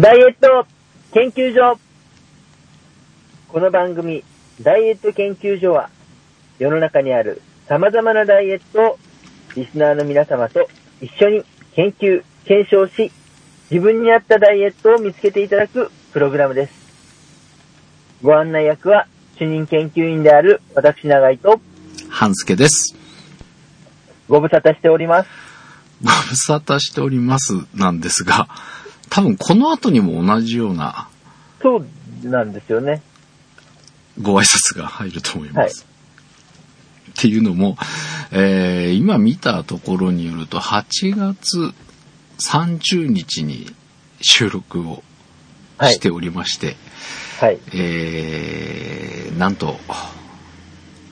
ダイエット研究所この番組、ダイエット研究所は、世の中にある様々なダイエットをリスナーの皆様と一緒に研究、検証し、自分に合ったダイエットを見つけていただくプログラムです。ご案内役は主任研究員である私長井と半助です。ご無沙汰しております。ご無沙汰しておりますなんですが、多分この後にも同じようなそうなんですよね。ご挨拶が入ると思います。っていうのも、えー今見たところによると8月30日に収録をはいしておりまして、はい。えーなんと、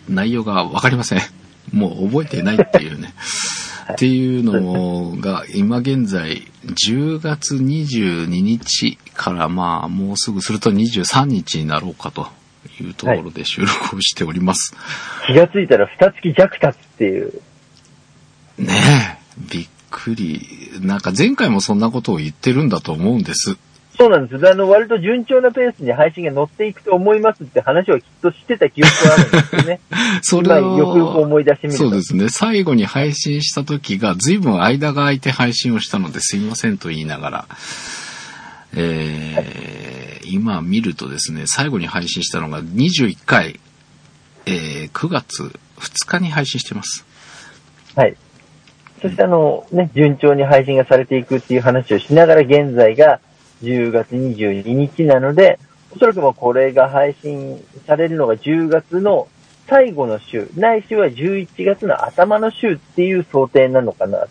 内容がわかりません。もう覚えてないっていうね。っていうのが、今現在、10月22日から、まあ、もうすぐすると23日になろうかというところで収録をしております。気がついたら二月弱経つっていう。ねえ、びっくり。なんか前回もそんなことを言ってるんだと思うんです。そうなんです。あの、割と順調なペースに配信が乗っていくと思いますって話はきっとしてた記憶があるんですよね。そ今れをよくよく思い出してみると。そうですね。最後に配信した時が、随分間が空いて配信をしたのですいませんと言いながら、えー今見るとですね、最後に配信したのが21回、えー9月2日に配信してます。はい。そしてあの、ね、順調に配信がされていくっていう話をしながら現在が10月22日なので、おそらくもうこれが配信されるのが10月の最後の週、ないしは11月の頭の週っていう想定なのかなと。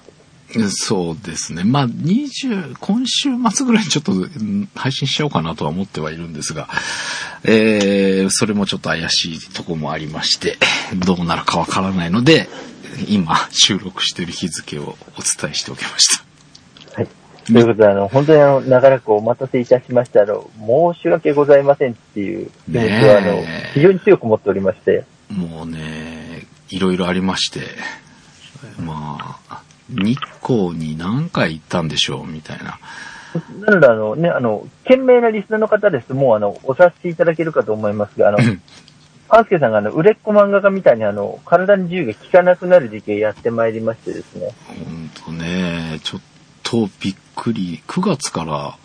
そうですね。まあ、20、今週末ぐらいにちょっと配信しようかなとは思ってはいるんですが、えー、それもちょっと怪しいとこもありまして、どうなるかわからないので、今収録している日付をお伝えしておきました。はい。ということで、あの、本当にあの、長らくお待たせいたしました。あの、申し訳ございませんっていう気持ちは、あの非常に強く持っておりまして、もうね、いろいろありまして、まあ、日光に何回行ったんでしょう、みたいな。なので、あのね、あの、懸命なリスナーの方ですと、もうあの、お察しいただけるかと思いますが、あの、パンスケさんがあの、売れっ子漫画家みたいにあの、体に自由が効かなくなる時期をやってまいりましてですね。ほんとね、ちょっとびっくり。9月から、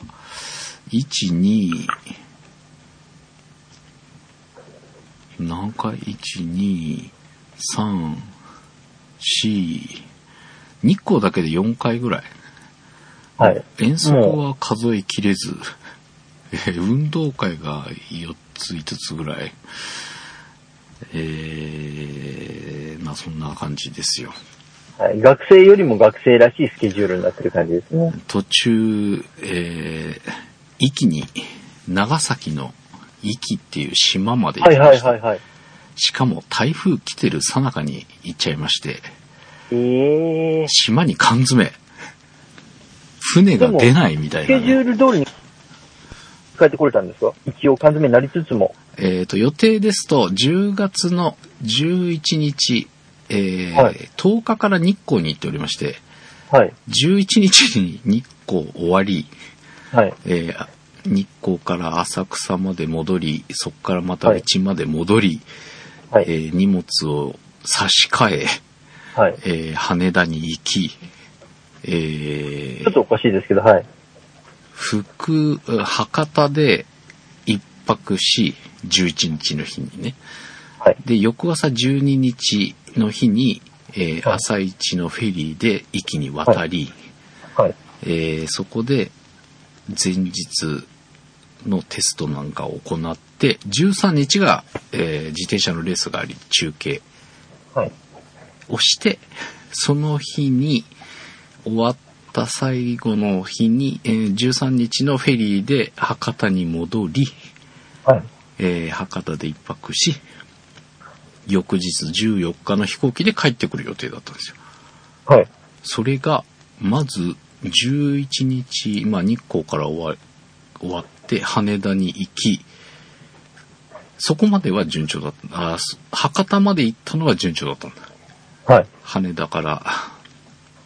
1、2、何回 ?1、2、3、4、日光だけで4回ぐらい。はい。遠足は数えきれず、えー運動会が4つ、5つぐらい。えー、まあそんな感じですよ。はい。学生よりも学生らしいスケジュールになってる感じですね。途中、えー、壱岐に、長崎の壱岐っていう島まで行はいきました。はいはいはい。しかも台風来てる最中に行っちゃいまして、ええー。島に缶詰。船が出ないみたいな、スケジュね。ール通りに帰ってこれたんですか？一応缶詰になりつつも。えっ、と、予定ですと、10月の11日、えーはい10日から日光に行っておりまして、はい。11日に日光終わり、はい。えー日光から浅草まで戻り、そこからまたうちまで戻り、はい。えー荷物を差し替え、はい。えー羽田に行き、えーちょっとおかしいですけど、はい。福、博多で一泊し、11日の日にね。はい。で、翌朝12日の日に、えーはい朝一のフェリーで壱岐に渡り、はい。えーそこで前日のテストなんかを行って、13日が、えー自転車のレースがあり、中継はい。をして、その日に終わった最後の日に、えー13日のフェリーで博多に戻り、はい。えー博多で一泊し、翌日14日の飛行機で帰ってくる予定だったんですよ。はい。それが、まず11日、まあ日光から終わ終わって羽田に行き、そこまでは順調だった。あす博多まで行ったのは順調だったんだ。はい。羽田から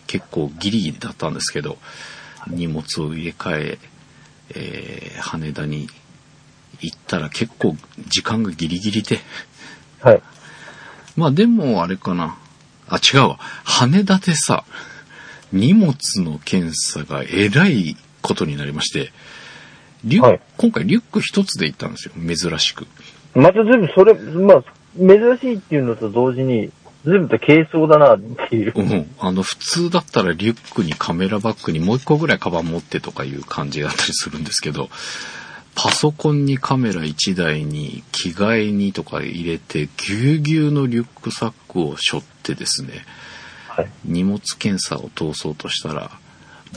結構ギリギリだったんですけど、荷物を入れ替え、えー羽田に行ったら結構時間がギリギリで、はい。まあでもあれかな。あ、違うわ。羽田でさ、荷物の検査がえらいことになりまして、リュはい今回リュック一つで行ったんですよ。珍しく。また全部それ、まあ、珍しいっていうのと同時に、全部と軽装だなっていう。うん。あの、普通だったらリュックにカメラバッグにもう一個ぐらいカバン持ってとかいう感じだったりするんですけど、パソコンにカメラ1台に着替えにとか入れて、ぎゅうぎゅうのリュックサックを背負ってですね、はい。荷物検査を通そうとしたら、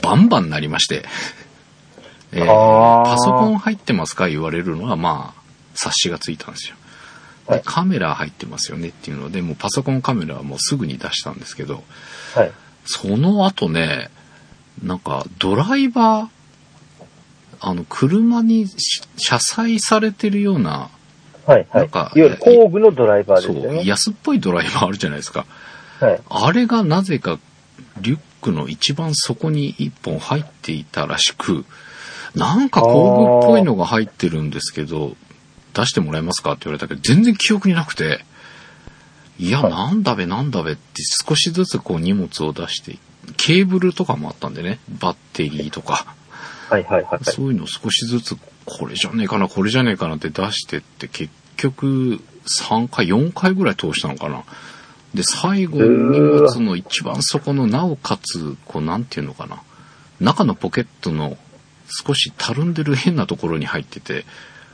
バンバンなりまして、えーパソコン入ってますか言われるのは、まあ、察しがついたんですよ。ではいカメラ入ってますよねっていうので、もうパソコンカメラはもうすぐに出したんですけど、はい。その後ね、なんかドライバー、あの、車にし車載されてるような、はい。はい。なんかいわゆる工具のドライバーですそう。安っぽいドライバーあるじゃないですか。はい。あれがなぜかリュックの一番底に一本入っていたらしく、なんか工具っぽいのが入ってるんですけど、出してもらえますかって言われたけど、全然記憶になくて、いや、はいなんだべなんだべって少しずつこう荷物を出して、ケーブルとかもあったんでね、バッテリーとか、はい。はい。はい。そういうのを少しずつ、これじゃねえかな、これじゃねえかなって出してって、結局、3回、4回ぐらい通したのかな。で、最後、荷物の一番底の、なおかつ、こう、なんていうのかな。中のポケットの少したるんでる変なところに入ってて、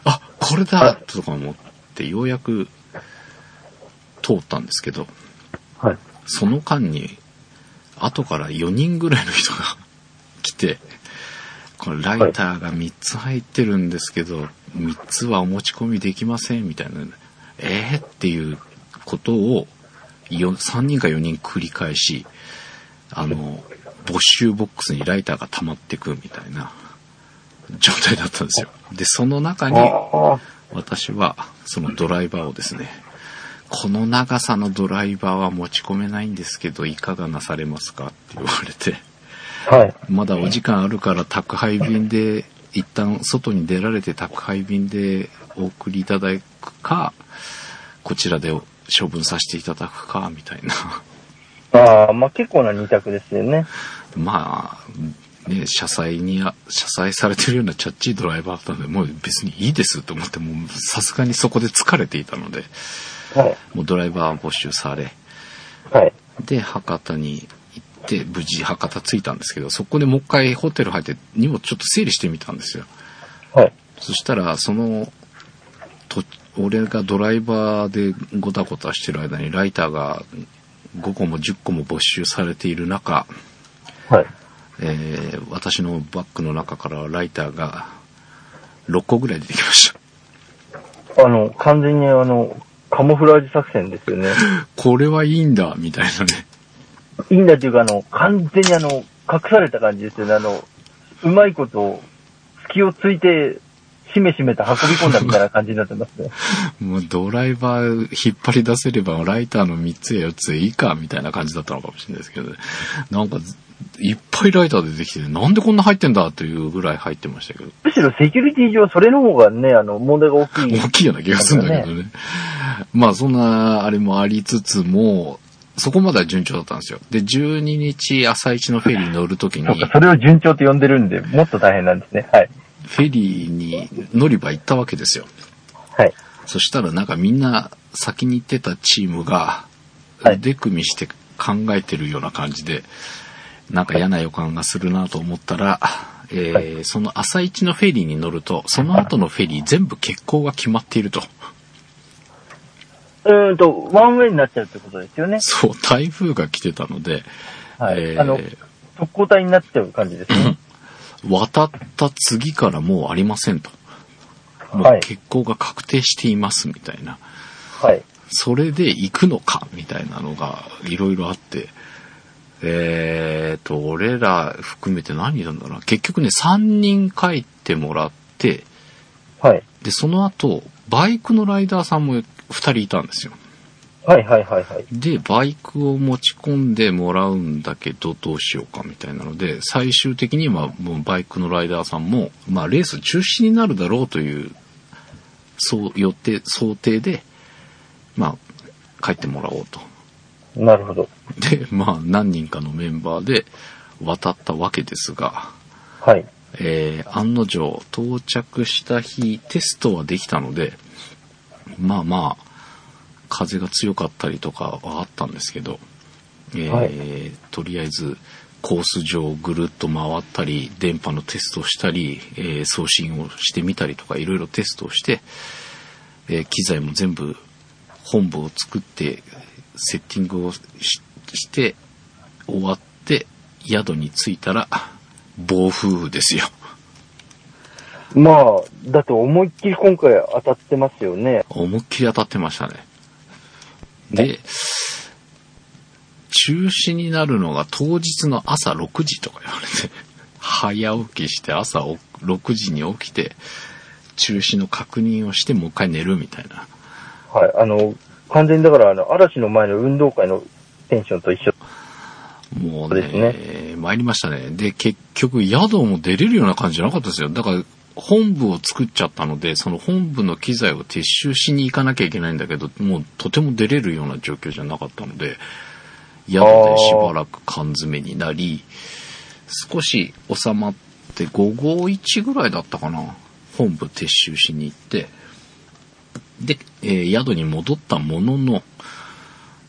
あ、これだとか思って、ようやく通ったんですけど、はい。その間に、後から4人ぐらいの人が 来て、これライターが3つ入ってるんですけど、3つはお持ち込みできませんみたいな、えー、っていうことを3人か4人繰り返し、あの、没収ボックスにライターが溜まってくみたいな状態だったんですよ。で、その中に、私はそのドライバーをですね、この長さのドライバーは持ち込めないんですけど、いかがなされますか？って言われて、はい。まだお時間あるから宅配便で、一旦外に出られて宅配便でお送りいただくか、こちらで処分させていただくか、みたいな。ああ、まあ結構な二択ですよね。まあ、ね、車載に、車載されてるようなチャッチードライバーだったので、もう別にいいですと思って、もうさすがにそこで疲れていたので、はい。もうドライバー募集され、はい。で、博多にて、無事博多着いたんですけど、そこでもう一回ホテル入って荷物ちょっと整理してみたんですよ。はい。そしたら、その、と、俺がドライバーでごたごたしてる間にライターが5個も10個も没収されている中、はい。えー私のバッグの中からライターが6個ぐらい出てきました。あの、完全にあの、カモフラージュ作戦ですよね。これはいいんだ、みたいなね。いいんだっていうか、あの、完全にあの、隠された感じですよね。あの、うまいこと、隙をついて、しめしめと運び込んだみたいな感じになってますね。もうドライバー引っ張り出せればライターの3つや4つでいいかみたいな感じだったのかもしれないですけど、ね、なんかいっぱいライター出てきて、なんでこんな入ってんだというぐらい入ってましたけど、むしろセキュリティ上、それの方がね、あの、問題が大きい。大きいような気がするんだけどね。まあそんなあれもありつつも、そこまでは順調だったんですよ。で、12日朝一のフェリーに乗るときに、そうか、それを順調と呼んでるんで、もっと大変なんですね。はい。フェリーに乗り場行ったわけですよ。はい。そしたらなんかみんな先に行ってたチームがはい腕組みして考えてるような感じで、なんか嫌な予感がするなと思ったら、えーその朝一のフェリーに乗ると、その後のフェリー全部欠航が決まっていると。うーんと、ワンウェイになっちゃうってことですよね。そう、台風が来てたので、はい。えーあの、特攻隊になっちゃう感じですね。渡った次からもうありませんと。もはいう欠航が確定していますみたいな。はい。それで行くのかみたいなのがいろいろあって、えーと、俺ら含めて何なんだろうな。結局ね、3人帰ってもらって、はい。で、その後、バイクのライダーさんも2人いたんですよ。はいはいはいはい。で、バイクを持ち込んでもらうんだけど、どうしようかみたいなので、最終的にはもうバイクのライダーさんも、まあレース中止になるだろうという、そう、予定、想定で、まあ、帰ってもらおうと。なるほど。で、まあ何人かのメンバーで渡ったわけですが、はい。えー案の定到着した日テストはできたので、まあまあ、風が強かったりとかはあったんですけど、えーはいとりあえずコース上をぐるっと回ったり、電波のテストをしたり、えー送信をしてみたりとかいろいろテストをして、えー機材も全部本部を作ってセッティングをしして終わって宿に着いたら暴風雨ですよ。まあ、だって思いっきり今回当たってますよね。思いっきり当たってましたね。で、中止になるのが当日の朝6時とか言われて、早起きして朝お6時に起きて、中止の確認をしてもう一回寝るみたいな。はい。あの、完全にだから、あの、嵐の前の運動会のテンションと一緒。もうね、です参りましたね。で、結局宿も出れるような感じじゃなかったですよ。だから、本部を作っちゃったので、その本部の機材を撤収しに行かなきゃいけないんだけど、もうとても出れるような状況じゃなかったので、宿でしばらく缶詰になり、少し収まって午後1ぐらいだったかな。本部撤収しに行って、で、えー宿に戻ったものの、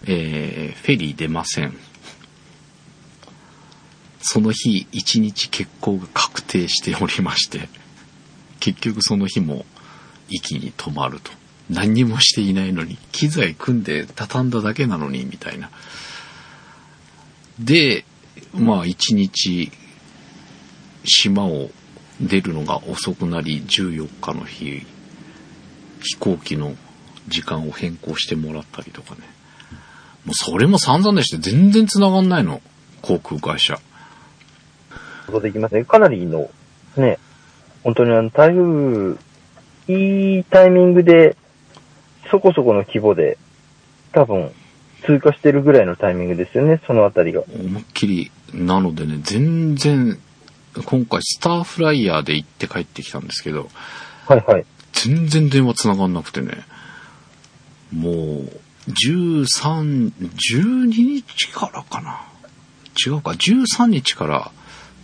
えーフェリー出ません。その日一日欠航が確定しておりまして、結局その日も息に止まると。何にもしていないのに、機材組んで畳んだだけなのに、みたいな。で、まあ一日島を出るのが遅くなり、14日の日、飛行機の時間を変更してもらったりとかね。もうそれも散々でして全然繋がんないの。航空会社。ことできますね。かなりの、ね、本当にあの、台風、いいタイミングで、そこそこの規模で、多分、通過してるぐらいのタイミングですよね、そのあたりが。思いっきり、なのでね、全然、今回スターフライヤーで行って帰ってきたんですけど、はいはい。全然電話繋がんなくてね、もう、13、12日からかな。違うか、13日から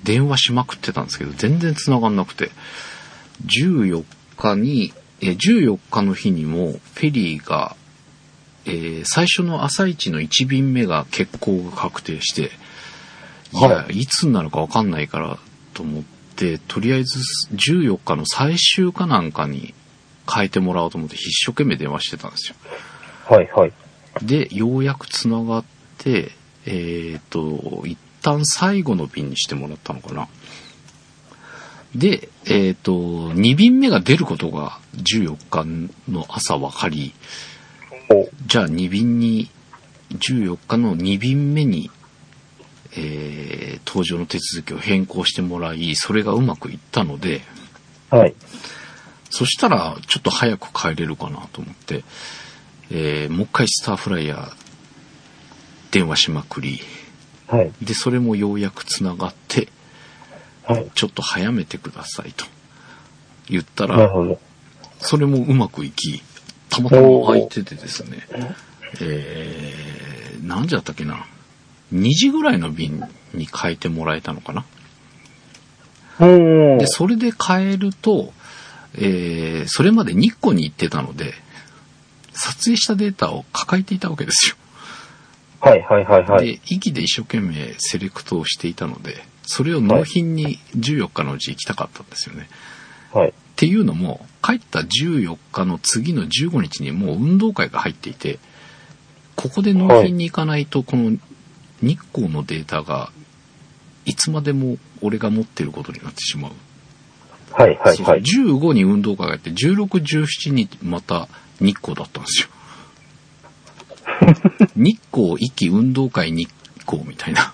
電話しまくってたんですけど、全然繋がんなくて、14日に、え、14日の日にも、フェリーが、えー最初の朝一の1便目が欠航が確定して、いや、、はいつになるかわかんないからと思って、とりあえず14日の最終かなんかに変えてもらおうと思って一生懸命電話してたんですよ。はいはい。で、ようやく繋がって、えっ、と、一旦最後の便にしてもらったのかな。で、えっ、と、2便目が出ることが14日の朝分かり、おじゃあ2便に、14日の2便目に、えー搭乗の手続きを変更してもらい、それがうまくいったので、はい。そしたらちょっと早く帰れるかなと思って、えーもう一回スターフライヤー電話しまくり、はい。で、それもようやく繋がって、はい。ちょっと早めてくださいと言ったら。それもうまくいき、たまたま空いててですね、えー、何時だったっけな？2時ぐらいの便に変えてもらえたのかな？うん。で、それで変えると、えー、それまで日光に行ってたので、撮影したデータを抱えていたわけですよ。はいはいはいはい。で、息で一生懸命セレクトをしていたので、それを納品に14日のうち行きたかったんですよね。はい。っていうのも、帰った14日の次の15日にもう運動会が入っていて、ここで納品に行かないと、この日光のデータが、いつまでも俺が持ってることになってしまう。はいはいそうはい。15に運動会があって、16、17にまた日光だったんですよ。日光、壱岐運動会日光みたいな。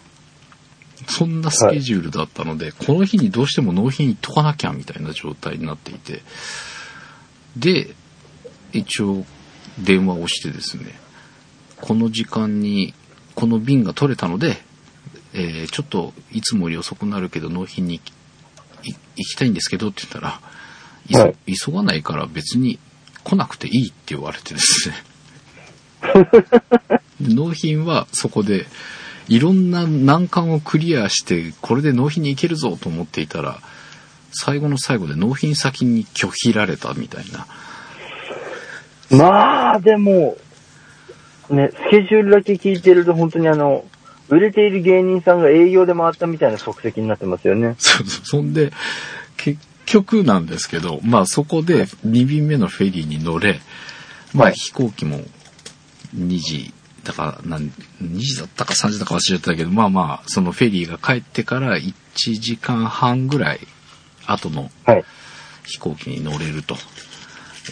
そんなスケジュールだったので、この日にどうしても納品行っとかなきゃみたいな状態になっていて。で、一応電話をしてですね、この時間にこの便が取れたので、えーちょっといつもより遅くなるけど納品にい行きたいんですけどって言ったら、はい急がないから別に来なくていいって言われてですね。で 納品はそこでいろんな難関をクリアしてこれで納品に行けるぞと思っていたら最後の最後で納品先に拒否られたみたいな。まあ、でも、ね、スケジュールだけ聞いてると本当にあの、売れている芸人さんが営業で回ったみたいな即席になってますよね。そうそう。そんで、結局なんですけど、まあそこで2便目のフェリーに乗れ、まあはい飛行機も2時だから、なん2時だったか3時だか忘れちゃったけど、まあまあ、そのフェリーが帰ってから1時間半ぐらい後のはい。飛行機に乗れると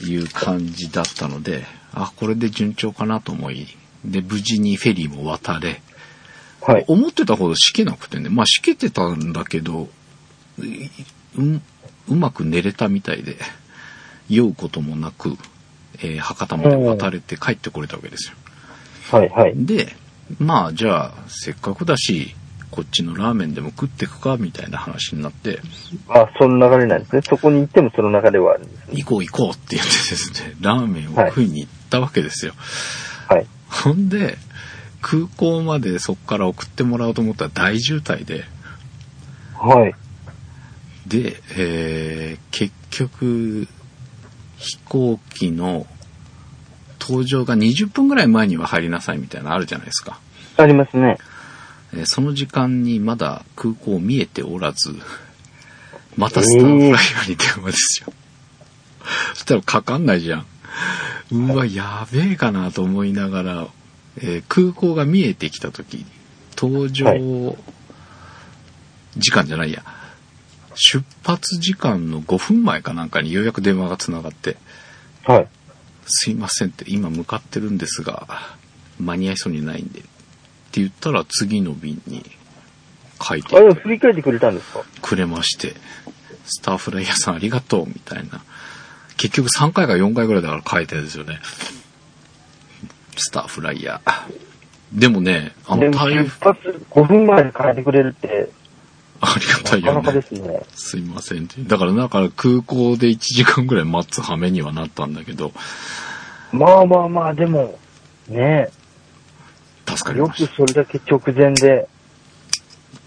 いう感じだったので、あ、これで順調かなと思い、で、無事にフェリーも渡れ、はい。思ってたほどしけなくてね、まあしけてたんだけど、いうんうまく寝れたみたいで、酔うこともなく、えー博多まで渡れて帰ってこれたわけですよ。はい。はい。で、まあじゃあ、せっかくだし、こっちのラーメンでも食ってくか、みたいな話になって、あ、その流れなんですね。そこに行ってもその流れはあるんですね。行こう行こうって言ってですね、ラーメンを食いに行ったわけですよ。はい。ほんで、空港までそこから送ってもらおうと思ったら大渋滞で、はい。で、えー結局、飛行機の搭乗が20分ぐらい前には入りなさいみたいなのあるじゃないですか。ありますね。えーその時間にまだ空港見えておらず、またスターフライヤーに電話ですよ。そしたらかかんないじゃん。うわ、やべえかなと思いながら、えー空港が見えてきた時、搭乗、は時間じゃないや、出発時間の5分前かなんかにようやく電話がつながって、はい。すいませんって、今向かってるんですが、間に合いそうにないんで。って言ったら次の便に書いてあれ、振り返ってくれたんですか？くれまして、スターフライヤーさんありがとうみたいな。結局3回か4回ぐらいだから書いてるんですよね。スターフライヤー。でもね、あの台風、発5分前に変えてくれるって、ありがたいよなかなかでね。すね。すいませんって。だから、だから空港で1時間ぐらい待つ羽目にはなったんだけど、まあまあまあ、でも、ね助かりよくました。それだけ直前で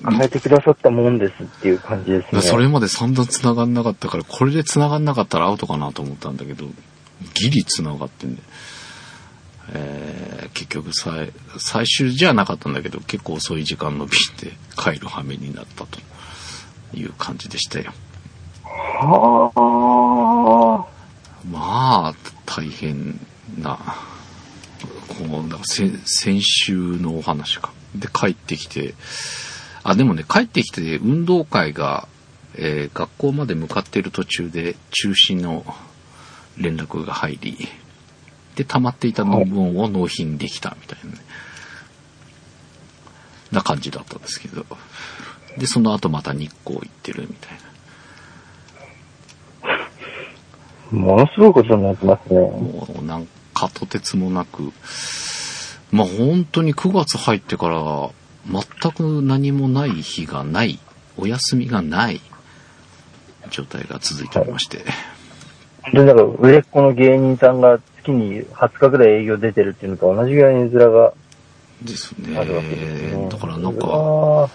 変えてくださったもんですっていう感じですね。それまで散々繋がんなかったから、これで繋がんなかったらアウトかなと思ったんだけど、ギリ繋がってんで、えー結局最、最終じゃなかったんだけど、結構遅い時間の便で帰る羽目になったという感じでしたよ。はまあ、大変な、こう、だ先週のお話か。で、帰ってきて、あ、でもね、帰ってきて運動会が、えー学校まで向かっている途中で中止の連絡が入り、で、溜まっていた論文を納品できたみたいなね、な感じだったんですけど。で、その後また日光行ってるみたいな。ものすごいことになってますね。もうなんかとてつもなく、まあ本当に9月入ってから全く何もない日がない、お休みがない状態が続いておりまして、本当にだから、売れっ子の芸人さんが月に20日ぐらい営業出てるっていうのと同じぐらいの絵面がですあるわけですね。ね。だからなんうか、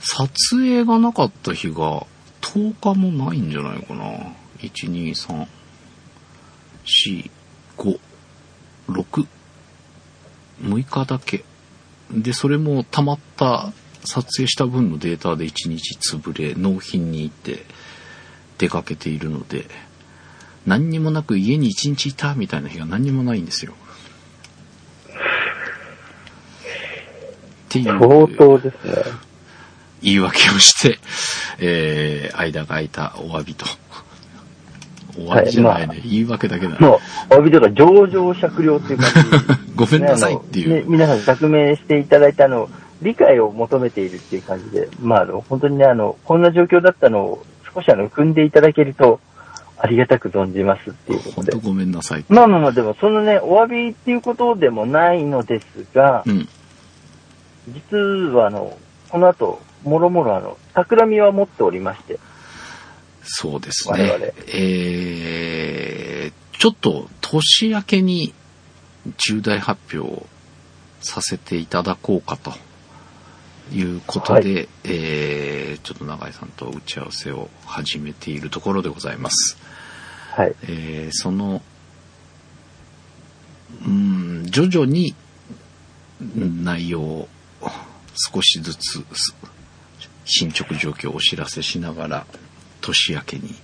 撮影がなかった日が10日もないんじゃないかな。1、2、3、4、5、6、6日だけ。で、それも溜まった撮影した分のデータで1日潰れ、納品に行って出かけているので、何にもなく家に1日いたみたいな日が何にもないんですよ。っていう。相当ですね。言い訳をして、えー、間が空いたお詫びと。お詫びじゃないね。はいま言い訳だけだね。もう、お詫びというか、上場酌量っていう感じ。ごめんなさいっていうね皆さん釈明していただいたあの、理解を求めているっていう感じで、まあ、あの、本当にね、あの、こんな状況だったのを少しあの、組んでいただけると、ありがたく存じますっていうことで本当。ごめんなさい。まあまあまあ、でもそのね、お詫びっていうことでもないのですが、うん。実はあの、この後、もろもろあの、企みは持っておりまして、そうです我々ね。えー、ちょっと年明けに重大発表をさせていただこうかということで、はえー、ちょっと永井さんと打ち合わせを始めているところでございます。はい。えーその、うん、徐々にうん内容を少しずつす進捗状況をお知らせしながら年明けに、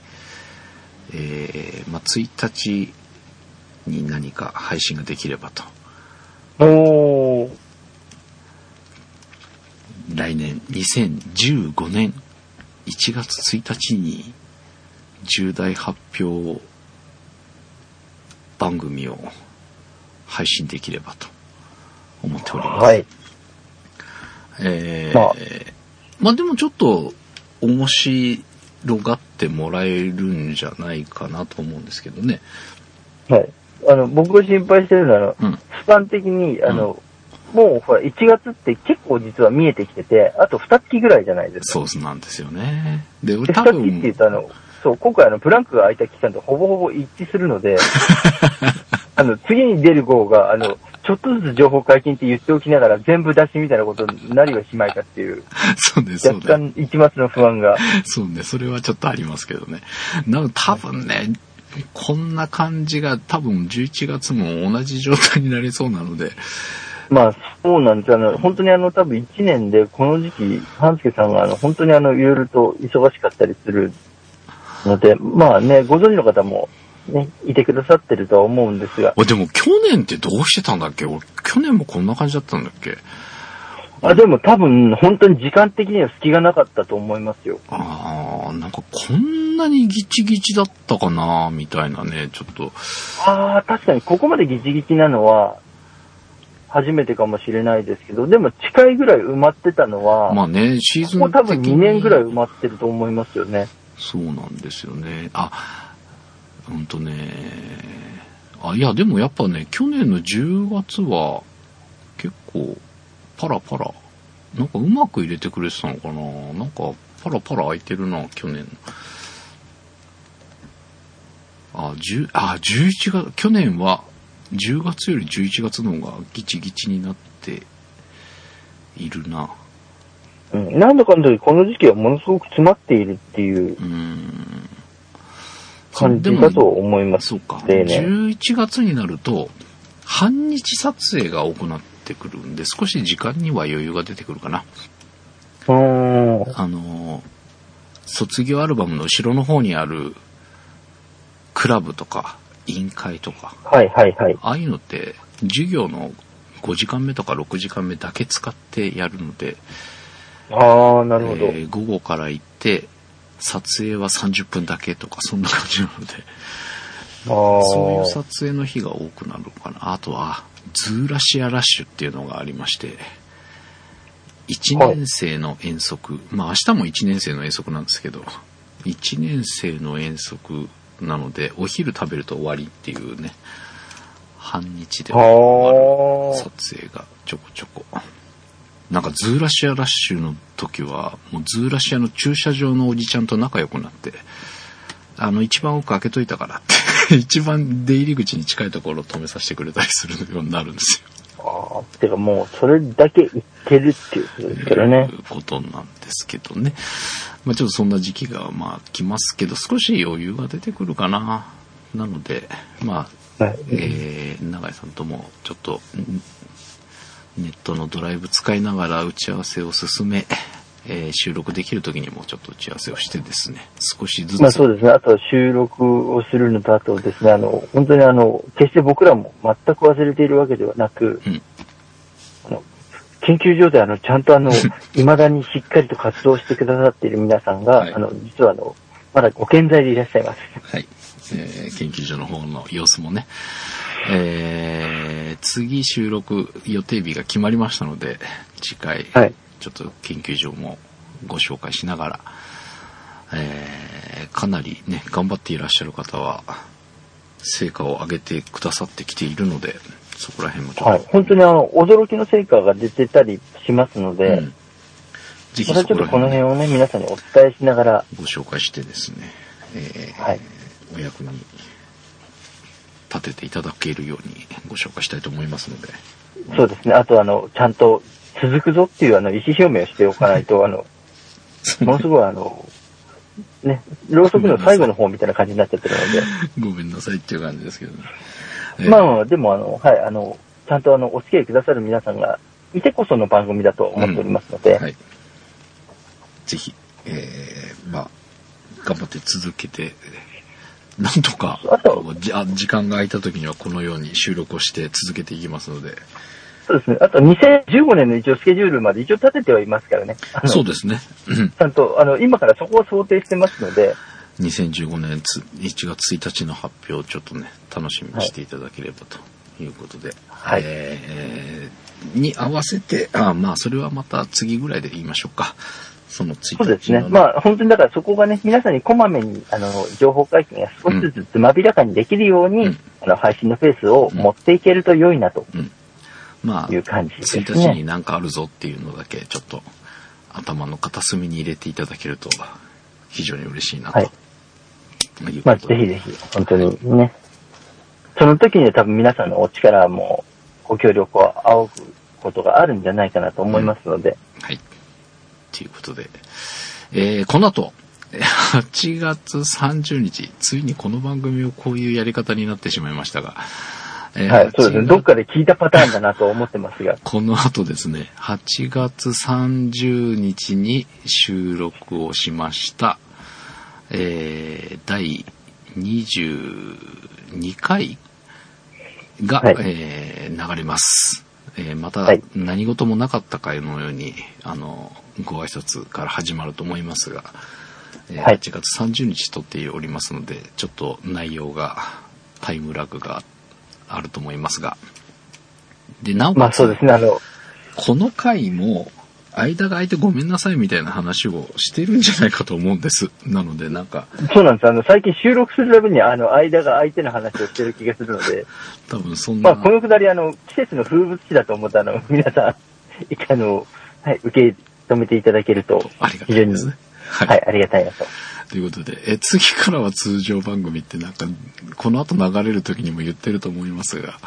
えーまあ、1日に何か配信ができればと来年2015年1月1日に重大発表番組を配信できればと思っております。はい。えーまあまあでもちょっと面白がってもらえるんじゃないかなと思うんですけどね。はい。あの、僕が心配してるのは、うん。スパン的に、あの、もうほら、1月って結構実は見えてきてて、あと2月ぐらいじゃないですか。そうなんですよね。で、で、多2月って言う分、と、あの、そう、今回あの、ブランクが空いた期間とほぼほぼ一致するので、あの、次に出る号が、あの、ちょっとずつ情報解禁って言っておきながら全部出しみたいなことになりはしまいかっていう、そうです、そう若です。干一末の不安が。そうね、それはちょっとありますけどね。な多分ね、こんな感じが多分11月も同じ状態になりそうなので、まあ、そうなんです。あの、本当にあの、多分1年で、この時期、半助さんが、あの、本当にあの、いろいろと忙しかったりするので、まあね、ご存知の方も、ね、いてくださってるとは思うんですが、あでも去年ってどうしてたんだっけ？俺、去年もこんな感じだったんだっけ？あ、でも多分、本当に時間的には隙がなかったと思いますよ。ああ、なんかこんなにギチギチだったかな、みたいなね、ちょっと。ああ、確かにここまでギチギチなのは、初めてかもしれないですけど、でも近いぐらい埋まってたのは、まあね、シーズンここ多分的に2年ぐらい埋まってると思いますよね。そうなんですよね。あ、ほんとね。あ、いや、でもやっぱね、去年の10月は、結構、パラパラ、なんかうまく入れてくれてたのかななんか、パラパラ空いてるな、去年。あ、10、あ、11月、去年は、10月より11月の方がギチギチになっているな。うん。なんだかんだでこの時期はものすごく詰まっているっていう。感じだと思います。そうか。例年11月になると、半日撮影が多くなってくるんで、少し時間には余裕が出てくるかな。あの、卒業アルバムの後ろの方にある、クラブとか、委員会とか、はいはいはい。ああいうのって、授業の5時間目とか6時間目だけ使ってやるので、ああ、なるほど。えー午後から行って、撮影は30分だけとか、そんな感じなので、ああ。そういう撮影の日が多くなるのかな。あとは、ズーラシアラッシュっていうのがありまして、1年生の遠足、まあ明日も1年生の遠足なんですけど、1年生の遠足なので、お昼食べると終わりっていうね、半日で終わるは撮影がちょこちょこ。なんかズーラシアラッシュの時は、もうズーラシアの駐車場のおじちゃんと仲良くなって、あの、一番奥開けといたからって、一番出入り口に近いところを止めさせてくれたりするようになるんですよ。あ。ああ。てかもう、それだけ言ってるっていうことですからねとい。うことなんですけどね。まあちょっとそんな時期がまあ来ますけど、少し余裕が出てくるかな。なので、まあ、はい。えー、永井さんともちょっとんネットのドライブ使いながら打ち合わせを進め、えー収録できる時にもちょっと打ち合わせをしてですね、少しずつ、まあそうですね。あと収録をするのと、あとですね、あの、本当にあの、決して僕らも全く忘れているわけではなく、うんあの研究所であの、ちゃんとあの、未だにしっかりと活動してくださっている皆さんが、はいあの、実はあの、まだご健在でいらっしゃいます。はい、えー研究所の方の様子もね、えー次収録予定日が決まりましたので、次回、はい。ちょっと研究所もご紹介しながら、えーかなりね、頑張っていらっしゃる方は、成果を上げてくださってきているので、そこら辺もちょっと、はい。本当にあの、驚きの成果が出てたりしますので、うんぜひそちょっとこの辺を辺をね、皆さんにお伝えしながら、ご紹介してですね、えーはいお役に立てていただけるようにご紹介したいと思いますので、そうですね。あとあの、ちゃんと続くぞっていうあの、意思表明をしておかないと、あの、ものすごいあの、ね、ろうそくの最後の方みたいな感じになっちゃってるの ごめんなさいっていう感じですけどね。えで、ーまあ、でもあの、はい、あの、ちゃんとあの、お付き合いくださる皆さんがいてこその番組だと思っておりますので、はい。ぜひ、えー、まあ、頑張って続けて、なんとか時間が空いた時にはこのように収録をして続けていきますので、そうですね。あと2015年の一応スケジュールまで一応立ててはいますからね。そうですね。うんちゃんと、あの、今からそこを想定してますので、2015年つ1月1日の発表をちょっとね、楽しみにしていただければということで、はいえーに合わせて、あまあ、それはまた次ぐらいで言いましょうか。その1日の、そうですね。まあ、本当にだからそこがね、皆さんにこまめに、あの、情報解禁が少しずつつまびらかにできるように、うんあの、配信のペースを持っていけると良いなとまあ、いう感じです1日にね。なんかあるぞっていうのだけ、ちょっと頭の片隅に入れていただけると、非常に嬉しいなと。はいい、うまあ、ことでぜひぜひ、本当にね。その時には多分皆さんのお力も、ご協力を仰ぐことがあるんじゃないかなと思いますので、はい。ということで、えー、この後、8月30日、ついにこの番組をこういうやり方になってしまいましたが、えーはい、そうですね。8どっかで聞いたパターンだなと思ってますが、この後ですね、8月30日に収録をしました、えー、第22回が、はい。えー流れます。えーまたはい。何事もなかったかのように、あの、ご挨拶から始まると思いますが、えーはい8月30日撮っておりますので、ちょっと内容が、タイムラグがあると思いますが、で、なおかつ、まあね、あの、この回も、間が空いてごめんなさいみたいな話をしてるんじゃないかと思うんです。なので、なんか、そうなんです。あの、最近収録するたびに、あの、間が相手の話をしてる気がするので、多分そんな、まあ、このくだり、あの、季節の風物詩だと思ったあの、皆さん、あの、はい、受け止めていただけると、ありがた非常に、いですね。はい。はい、ありがたいなと。ということで、え、次からは通常番組ってなんか、この後流れる時にも言ってると思いますが、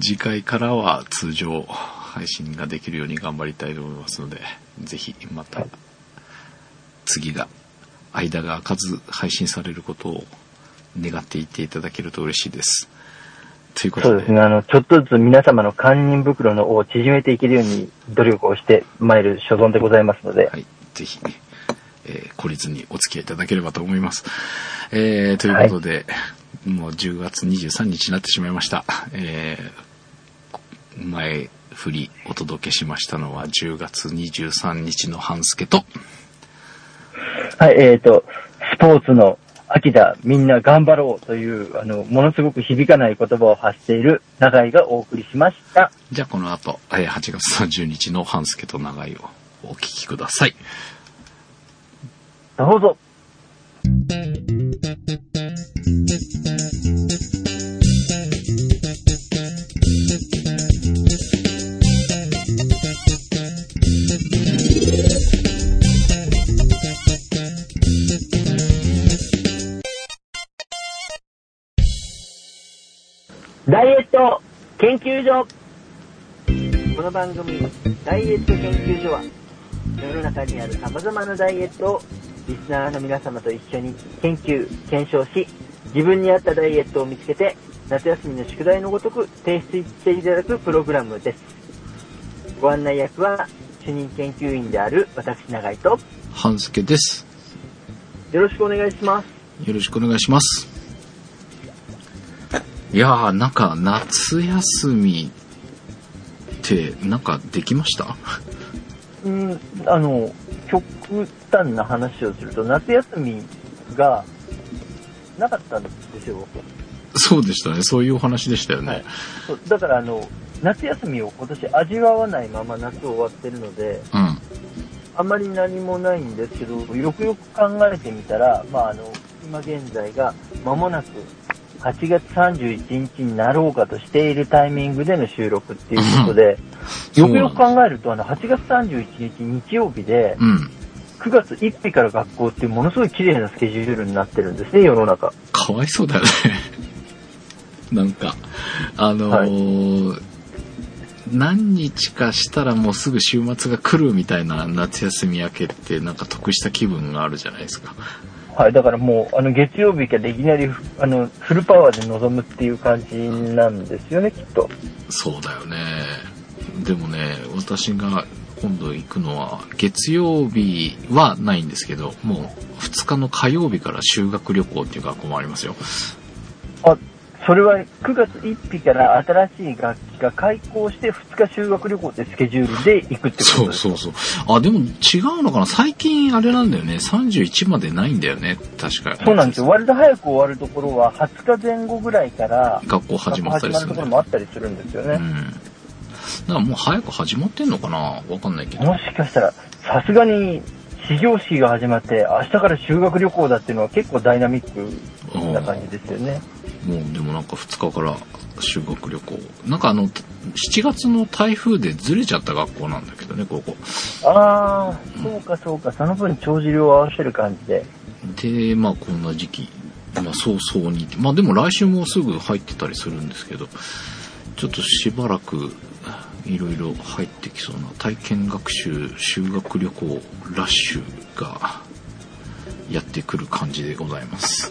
次回からは通常配信ができるように頑張りたいと思いますので、ぜひまたはい、次が、間が空かず配信されることを願っていていただけると嬉しいです。ということで、そうですね、あの、ちょっとずつ皆様の堪忍袋の尾を縮めていけるように努力をしてまいる所存でございますので、はい、ぜひ、えー懲りずにお付き合いいただければと思います。えーということで、もう10月23日になってしまいました。えー前振りお届けしましたのは10月23日の半助と、はい、えっ、と、スポーツの秋だ、みんな頑張ろうという、あの、ものすごく響かない言葉を発している長井がお送りしました。じゃあこの後、えー8月30日の半助と長井をお聞きください。どうぞ。ダイエット研究所この番組、ダイエット研究所は、世の中にある様々なダイエットをリスナーの皆様と一緒に研究、検証し、自分に合ったダイエットを見つけて、夏休みの宿題のごとく提出していただくプログラムです。ご案内役は、主任研究員である私永井と、半助です。よろしくお願いします。よろしくお願いします。いやー、なんか夏休みって、なんかできました？うん、あの、極端な話をすると、夏休みがなかったんですよ。そうでしたね。そういうお話でしたよね。はいだからあの、夏休みを今年味わわないまま夏終わってるので、うん。あんまり何もないんですけど、よくよく考えてみたら、まあ、あの、今現在が間もなく8月31日になろうかとしているタイミングでの収録っていうことで、よくよく考えると、あの、8月31日日曜日で、うん。9月1日から学校っていうものすごい綺麗なスケジュールになってるんですね、世の中。かわいそうだよね。なんか、あのー何日かしたらもうすぐ週末が来るみたいな夏休み明けってなんか得した気分があるじゃないですか。はい、だからもう、あの、月曜日からいきなり、あの、フルパワーで臨むっていう感じなんですよね、きっと。そうだよね。でもね、私が今度行くのは、月曜日はないんですけど、もう2日の火曜日から修学旅行っていう学校もありますよ。あ、それは9月1日から新しい楽器が開校して2日修学旅行ってスケジュールで行くってことそうですか？そうそう。あ、でも違うのかな？最近あれなんだよね。31までないんだよね。確か。そうなんですよ。割と早く終わるところは20日前後ぐらいから学校始まったりする始まるところもあったりするんですよね。うん。だからもう早く始まってんのかな？わかんないけど。もしかしたら、さすがに始業式が始まって明日から修学旅行だっていうのは結構ダイナミックな感じですよね。もうでもなんか2日から修学旅行。なんかあの、7月の台風でずれちゃった学校なんだけどね、ここ。ああ、そうかそうか、その分帳尻を合わせる感じで。で、まあこんな時期、まあ早々に。まあでも来週もすぐ入ってたりするんですけど、ちょっとしばらくいろいろ入ってきそうな体験学習、修学旅行ラッシュがやってくる感じでございます。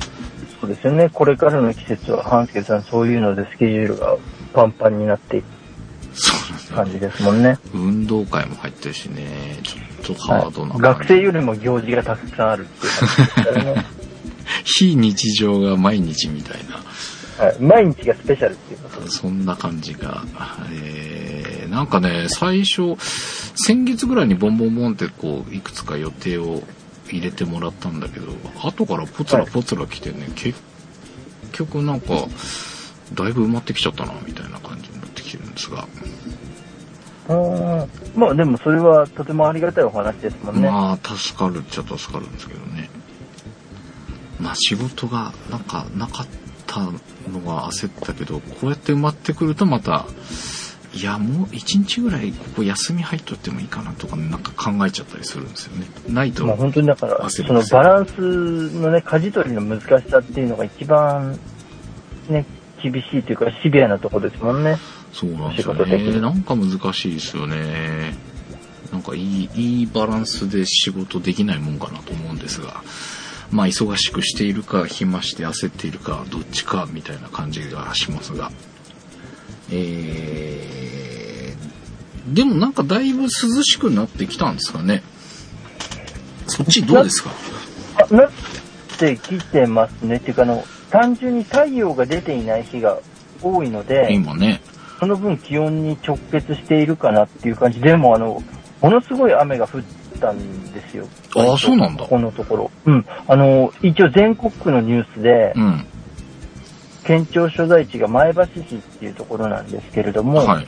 そうですよね。これからの季節は、半助さんそういうのでスケジュールがパンパンになっていく感じですもんね。運動会も入ってるしね、ちょっとハードなはい、学生よりも行事がたくさんあるっていう感じですからね。非日常が毎日みたいな。はい、毎日がスペシャルっていうことです。そんな感じが、えー、なんかね、最初、先月ぐらいにボンボンボンってこう、いくつか予定を入れてもらったんだけど、後からポツラポツラ来てね、結局なんか、だいぶ埋まってきちゃったな、みたいな感じになってきてるんですが、うんまあでもそれはとてもありがたいお話ですもんね。まあ、助かるっちゃ助かるんですけどね。まあ、仕事がなんかなかったのが焦ったけど、こうやって埋まってくるとまた、いや、もう一日ぐらいここ休み入っとってもいいかなとか、なんか考えちゃったりするんですよね。ないともう、本当にだから、焦そのバランスのね、舵取りの難しさっていうのが一番、ね、厳しいというかシビアなところですもんね。そうなんですよね。になんか難しいですよね。なんかいい、いいバランスで仕事できないもんかなと思うんですが、まあ忙しくしているか、暇して焦っているか、どっちかみたいな感じがしますが。えー、でもなんかだいぶ涼しくなってきたんですかね。そっちどうですか？あなってきてますね。っていうか、あの、単純に太陽が出ていない日が多いので、今ね。その分気温に直結しているかなっていう感じでも、あの、ものすごい雨が降ったんですよ。ああ、そうなんだこ。このところ。うん。あの、一応全国区のニュースでう、ん。県庁所在地が前橋市っていうところなんですけれども、はい。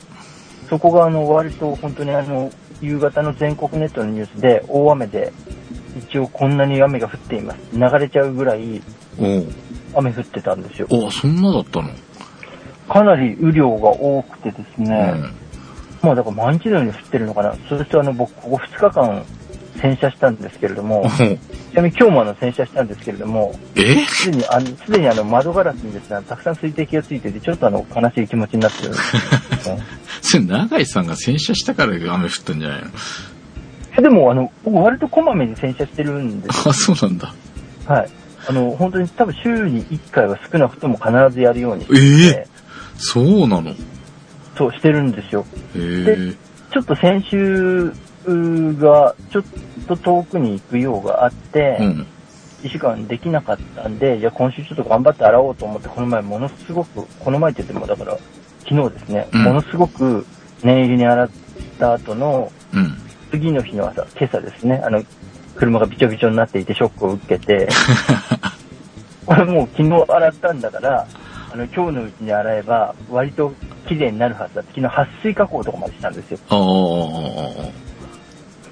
そこがあの、割と本当にあの、夕方の全国ネットのニュースで大雨で、一応こんなに雨が降っています。流れちゃうぐらい雨降ってたんですよ。おうそんなだったの？かなり雨量が多くてですね、うん。まあだから毎日のように降ってるのかな。そしてあの僕、ここ2日間洗車したんですけれども、ちなみに今日もあの洗車したんですけれども、え？すでにあの、すでにあの窓ガラスにですね、たくさん水滴がついてて、ちょっとあの、悲しい気持ちになってるんですよね。それ、永井さんが洗車したから雨降ったんじゃないの？えでもあの、僕割とこまめに洗車してるんです。あ、そうなんだ。はい。あの、本当に多分週に1回は少なくとも必ずやるようにしてええそうなの？へそうしてるんですよ。え。ちょっと先週がちょっと遠くに行く用があって、うん。1週間できなかったんで、じゃあ今週ちょっと頑張って洗おうと思って、この前ものすごく、この前って言ってもだから、昨日ですね、うんものすごく念入りに洗った後のうん。次の日の朝、今朝ですね、あの、車がびちょびちょになっていてショックを受けて、これもう昨日洗ったんだから、あの、今日のうちに洗えば割と綺麗になるはずだって、昨日撥水加工とかまでしたんですよ。あ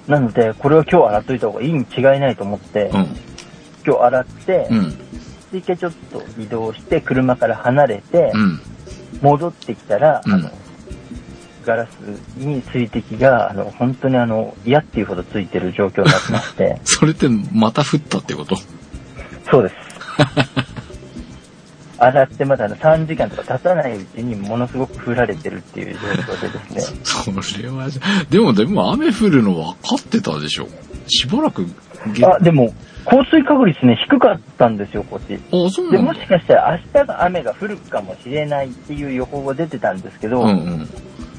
あ、なので、これは今日洗っといた方がいいに違いないと思って、うん。今日洗って、うん。で一回ちょっと移動して、車から離れて、うん。戻ってきたら、うんあの、ガラスに水滴が、あの、本当にあの、嫌っていうほどついてる状況になってまして、それってまた降ったってこと？そうです。洗ってまだあの3時間とか経たないうちにものすごく降られてるっていう 状況でですね、それは、でもでも雨降るの分かってたでしょ？しばらくげ、あ、でも、降水確率ね、低かったんですよ、こっち。あ、そうで、なんだもし。かしたら明日が雨が降るかもしれないっていう予報が出てたんですけど、うんうん。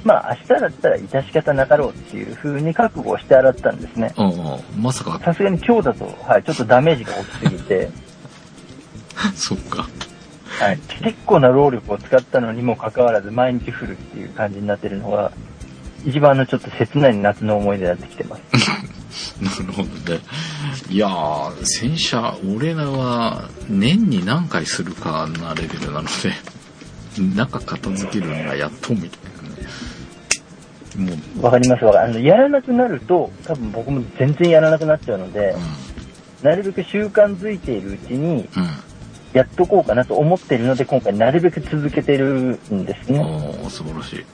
まあ明日だったら致し方なかろうっていう風に覚悟して洗ったんですね。うんうん。まさか、さすがに今日だと、はい、ちょっとダメージが大きすぎて、そっか。はい、結構な労力を使ったのにもかかわらず毎日降るっていう感じになってるのが、一番のちょっと切ない夏の思い出になってきてます。なるほどね。いやー、洗車、俺らは年に何回するかなレベルなので、中片付けるのがやっとみたいなね。もう、わかりますわかります。あの、やらなくなると、多分僕も全然やらなくなっちゃうので、なるべく習慣づいているうちに、うん。やっとこうかなと思っているので、今回なるべく続けてるんですうん。ね。おー、素晴らしい。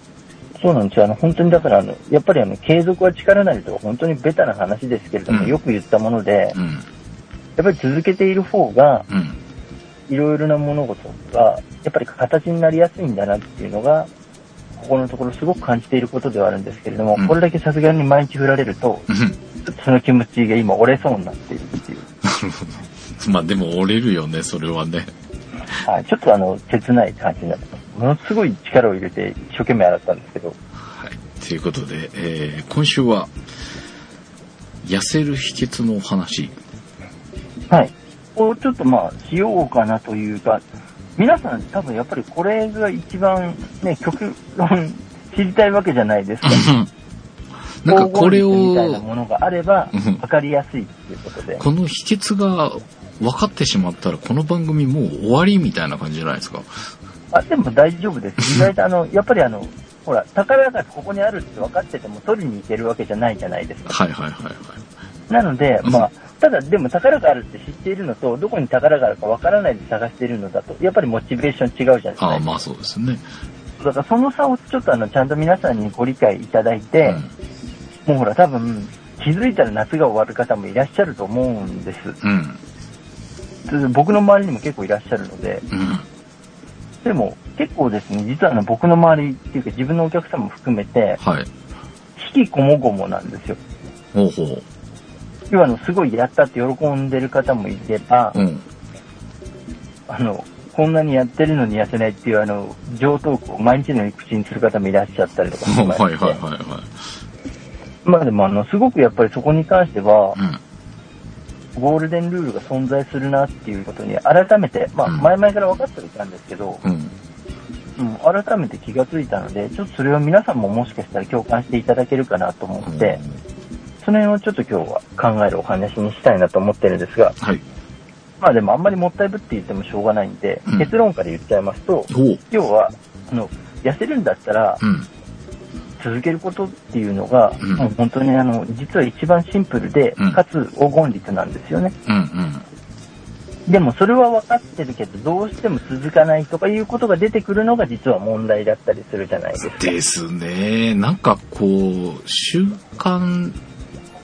そうなんですよ。あの、本当にだから、あの、やっぱりあの、継続は力なりとか、本当にベタな話ですけれども、うんよく言ったもので、うん。やっぱり続けている方が、うん。いろいろな物事が、やっぱり形になりやすいんだなっていうのが、ここのところすごく感じていることではあるんですけれども、うんこれだけさすがに毎日振られるとその気持ちが今折れそうになっているっていう。まあでも折れるよね、それはね。はい、ちょっとあの、切ない感じになってます。ものすごい力を入れて一生懸命洗ったんですけど、はい。ということで、えー今週は、痩せる秘訣のお話。はい。をちょっとまあ、しようかなというか、皆さん多分やっぱりこれが一番ね、極論知りたいわけじゃないですか。なんかこれ黄金律みたいなを、ものがあればうん、わかりやすいっていうことで。この秘訣が分かってしまったら、この番組もう終わりみたいな感じじゃないですか。あ、でも大丈夫です。意外とあの、やっぱりあの、ほら、宝がここにあるって分かってても取りに行けるわけじゃないじゃないですか。はいはいはいはい。なので、まあ、ただでも宝があるって知っているのと、どこに宝があるか分からないで探しているのだと、やっぱりモチベーション違うじゃないですか。ああ、まあそうですね。だからその差をちょっとあの、ちゃんと皆さんにご理解いただいて、もうほら、多分、気づいたら夏が終わる方もいらっしゃると思うんです。うん。うん。僕の周りにも結構いらっしゃるので、うん。でも結構ですね、実はあの僕の周りっていうか自分のお客さんも含めて、はい。引きこもごもなんですよ。ほうほ要はあの、すごいやったって喜んでる方もいれば、う。うん。あの、こんなにやってるのに痩せないっていうあの、上等句を毎日のように口にする方もいらっしゃったりとかはいはいはいはい。まあでもあの、すごくやっぱりそこに関しては、うん。ゴールデンルールが存在するなっていうことに改めて、まあうん前々から分かってはいたんですけど、うん。うん、改めて気がついたので、ちょっとそれを皆さんももしかしたら共感していただけるかなと思って、その辺をちょっと今日は考えるお話にしたいなと思ってるんですが、はい。まあでもあんまりもったいぶって言ってもしょうがないんで、うん結論から言っちゃいますと。要は、あの、痩せるんだったらうん。続けることっていうのが、うんもう本当にあの、実は一番シンプルで、うんかつ黄金率なんですよね。うんうん。でもそれは分かってるけど、どうしても続かないとかいうことが出てくるのが実は問題だったりするじゃないですか。ですね。なんかこう、習慣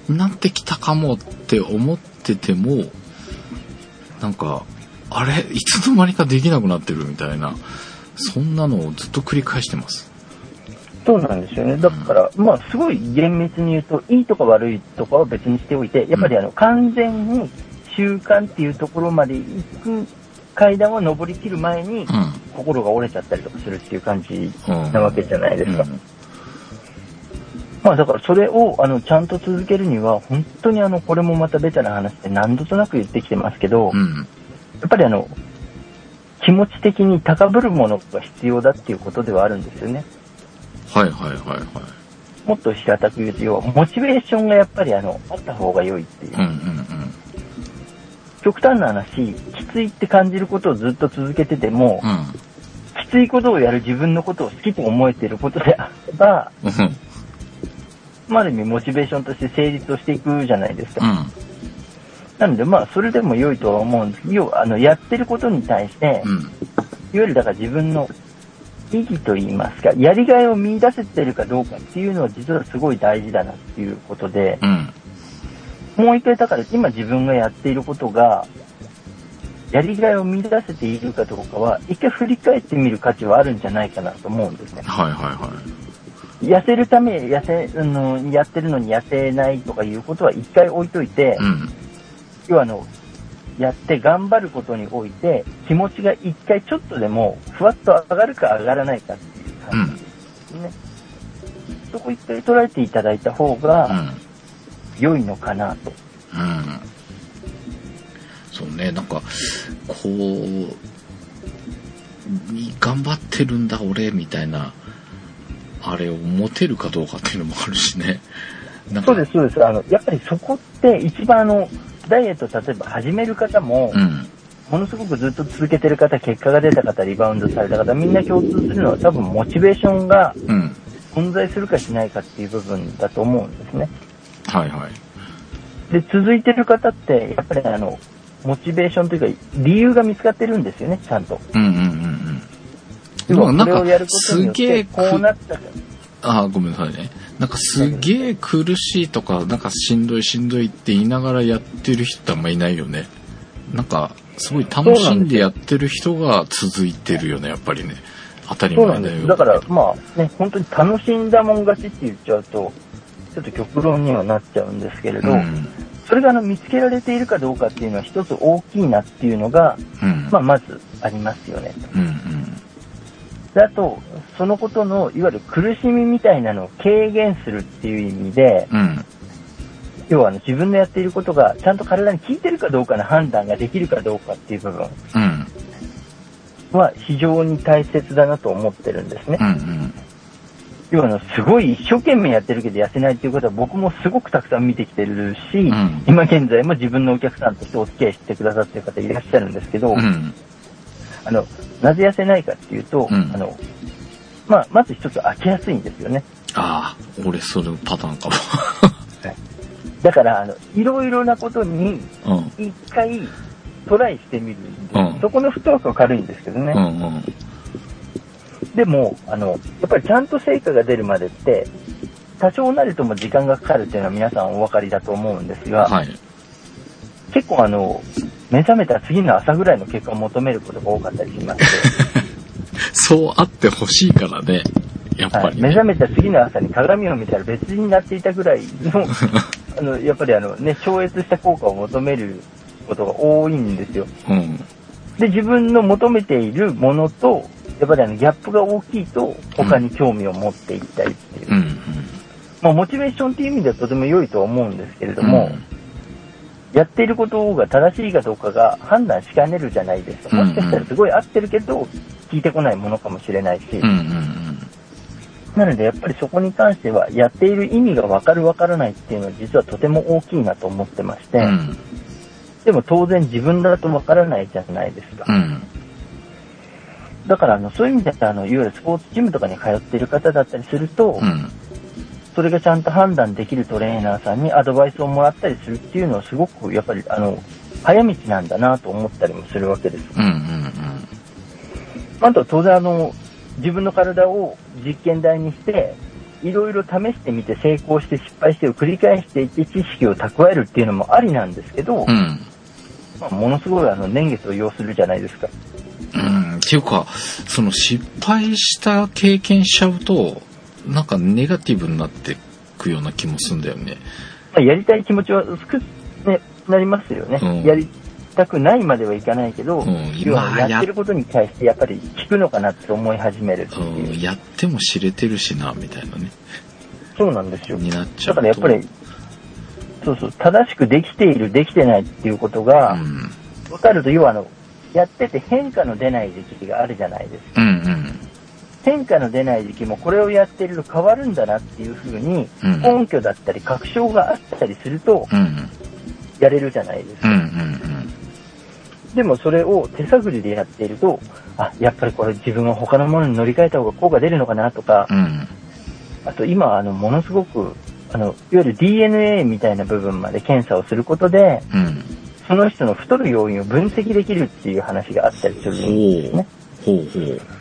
になってきたかもって思ってても、なんか、あれ？いつの間にかできなくなってるみたいな、そんなのをずっと繰り返してます。そうなんですよね。だから、まあ、すごい厳密に言うと、いいとか悪いとかは別にしておいて、やっぱりあの、完全に習慣っていうところまで行く階段を登り切る前に、う心が折れちゃったりとかするっていう感じん。うん。なわけじゃないですか。うんまあ、だからそれを、あの、ちゃんと続けるには、本当にあの、これもまたベタな話で何度となく言ってきてますけど、やうん。っぱりあの、気持ち的に高ぶるものが必要だっていうことではあるんですよね。はいはいはいはい。もっと平たく言うと、要はモチベーションがやっぱりあの、あった方が良いっていう。うんうん極端な話、きついって感じることをずっと続けてても、うん。きついことをやる自分のことを好きと思えていることであれば、うん。まあ、ある意味モチベーションとして成立をしていくじゃないですか。うん。なので、まあ、それでも良いとは思うんです。要は、あの、やってることに対して、うん。いわゆるだから自分の意義といいますか、やりがいを見出せてるかどうかっていうのは実はすごい大事だなっていうことで、うん。もう一回だから今自分がやっていることが、やりがいを見出せているかどうかは、一回振り返ってみる価値はあるんじゃないかなと思うんですね。はいはいは痩せるため、痩せ、あの、やってるのに痩せないとかいうことは一回置いといてい。う、ん。要はあの、やって頑張ることにおいて、気持ちが一回ちょっとでも、ふわっと上がるか上がらないかっていう感じですね。そこ一回捉えていただいた方うがん。良いのかなと。うん。そうね、なんか、こう、頑張ってるんだ俺、みたいな、あれを持てるかどうかっていうのもあるしね。そうです、そうです。あの、やっぱりそこって一番あの、ダイエット例えば始める方も、うん。ものすごくずっと続けてる方、結果が出た方、リバウンドされた方、みんな共通するのは多分モチベーションがうん。存在するかしないかっていう部分だと思うんですね。はいはい。で、続いてる方って、やっぱりあの、モチベーションというか、理由が見つかってるんですよね、ちゃんと。うんうんうんうん。でもなんかすげえく、こうなったかあ、ごめんなさいね。なんかすげえ苦しいとか、なんかしんどいしんどいって言いながらやってる人ってあんまいないよね。なんか、すごい楽しんでやってる人が続いてるよね、やっぱりね。当たり。前だよ。だから、まあね、本当に楽しんだもん勝ちって言っちゃうと、ちょっと極論にはなっちゃうんですけれど、うん。それがあの見つけられているかどうかっていうのは一つ大きいなっていうのが、うん。まあ、まずありますよね。うんうん。であと、そのことの、いわゆる苦しみみたいなのを軽減するっていう意味で、うん。要はあの自分のやっていることがちゃんと体に効いてるかどうかの判断ができるかどうかっていう部分うん。は非常に大切だなと思ってるんですねう。ん要はあの、すごい一生懸命やってるけど痩せないっていうことは僕もすごくたくさん見てきてるし、ん今現在も自分のお客さんとしてお付き合いしてくださってる方いらっしゃるんですけど、うん。うん。あの、なぜ痩せないかっていうと、うんあの、まあ、まず一つ飽きやすいんですよね。ああ、俺それパターンかだから、あの、いろいろなことに。一回トライしてみるうんそこのフットワークは軽いんですけどね。うんうん。でも、あの、やっぱりちゃんと成果が出るまでって、多少なりとも時間がかかるっていうのは皆さんお分かりだと思うんですが、はい。結構あの、目覚めた次の朝ぐらいの結果を求めることが多かったりしまして、そうあってほしいからね。やっぱはい、りね。目覚めた次の朝に鏡を見たら別人になっていたぐらいの、あの、やっぱりあのね、超越した効果を求めることが多いんですよ。うん。で、自分の求めているものと、やっぱりあの、ギャップが大きいと、他に興味を持っていったりっていう。うんうん。まあ、モチベーションっていう意味ではとても良いとは思うんですけれども、やっていることが正しいかどうかが判断しかねるじゃないですか。もしかしたらすごい合ってるけど、聞いてこないものかもしれないし。なのでやっぱりそこに関しては、やっている意味が分かる分からないっていうのは実はとても大きいなと思ってまして、うん。でも当然自分だと分からないじゃないですか。うん。だからあの、そういう意味では、あの、いわゆるスポーツジムとかに通っている方だったりすると、うん。それがちゃんと判断できるトレーナーさんにアドバイスをもらったりするっていうのはすごくやっぱりあの、早道なんだなと思ったりもするわけです。うんうんあと当然あの、自分の体を実験台にして、いろいろ試してみて成功して失敗してを繰り返していって知識を蓄えるっていうのもありなんですけど、うん。うん。まあ、ものすごいあの年月を要するじゃないですか。うん。っていうか、その失敗した経験しちゃうと、なんかネガティブになってくような気もするんだよね。まあ、やりたい気持ちは少ね、なりますよね。うんやりたくないまではいかないけど、うん要は今やってることに対してやっぱり効くのかなって思い始めるういう。ん。やっても知れてるしな、みたいなね。そうなんですよ。になっちゃだうと。からやっぱり、そうそう、正しくできている、できてないっていうことがう、ん。分かると、要はあの、やってて変化の出ない時期があるじゃないですか。うんうん。変化の出ない時期もこれをやってると変わるんだなっていうふうに、うん根拠だったり確証があったりすると、うん。やれるじゃないですか。でもそれを手探りでやっていると、あ、やっぱりこれ自分は他のものに乗り換えた方が効果出るのかなとか。あと今、あの、ものすごく、ああの、いわゆる DNA みたいな部分まで検査をすることで、うん。その人の太る要因を分析できるっていう話があったりするんですね。ほうほう。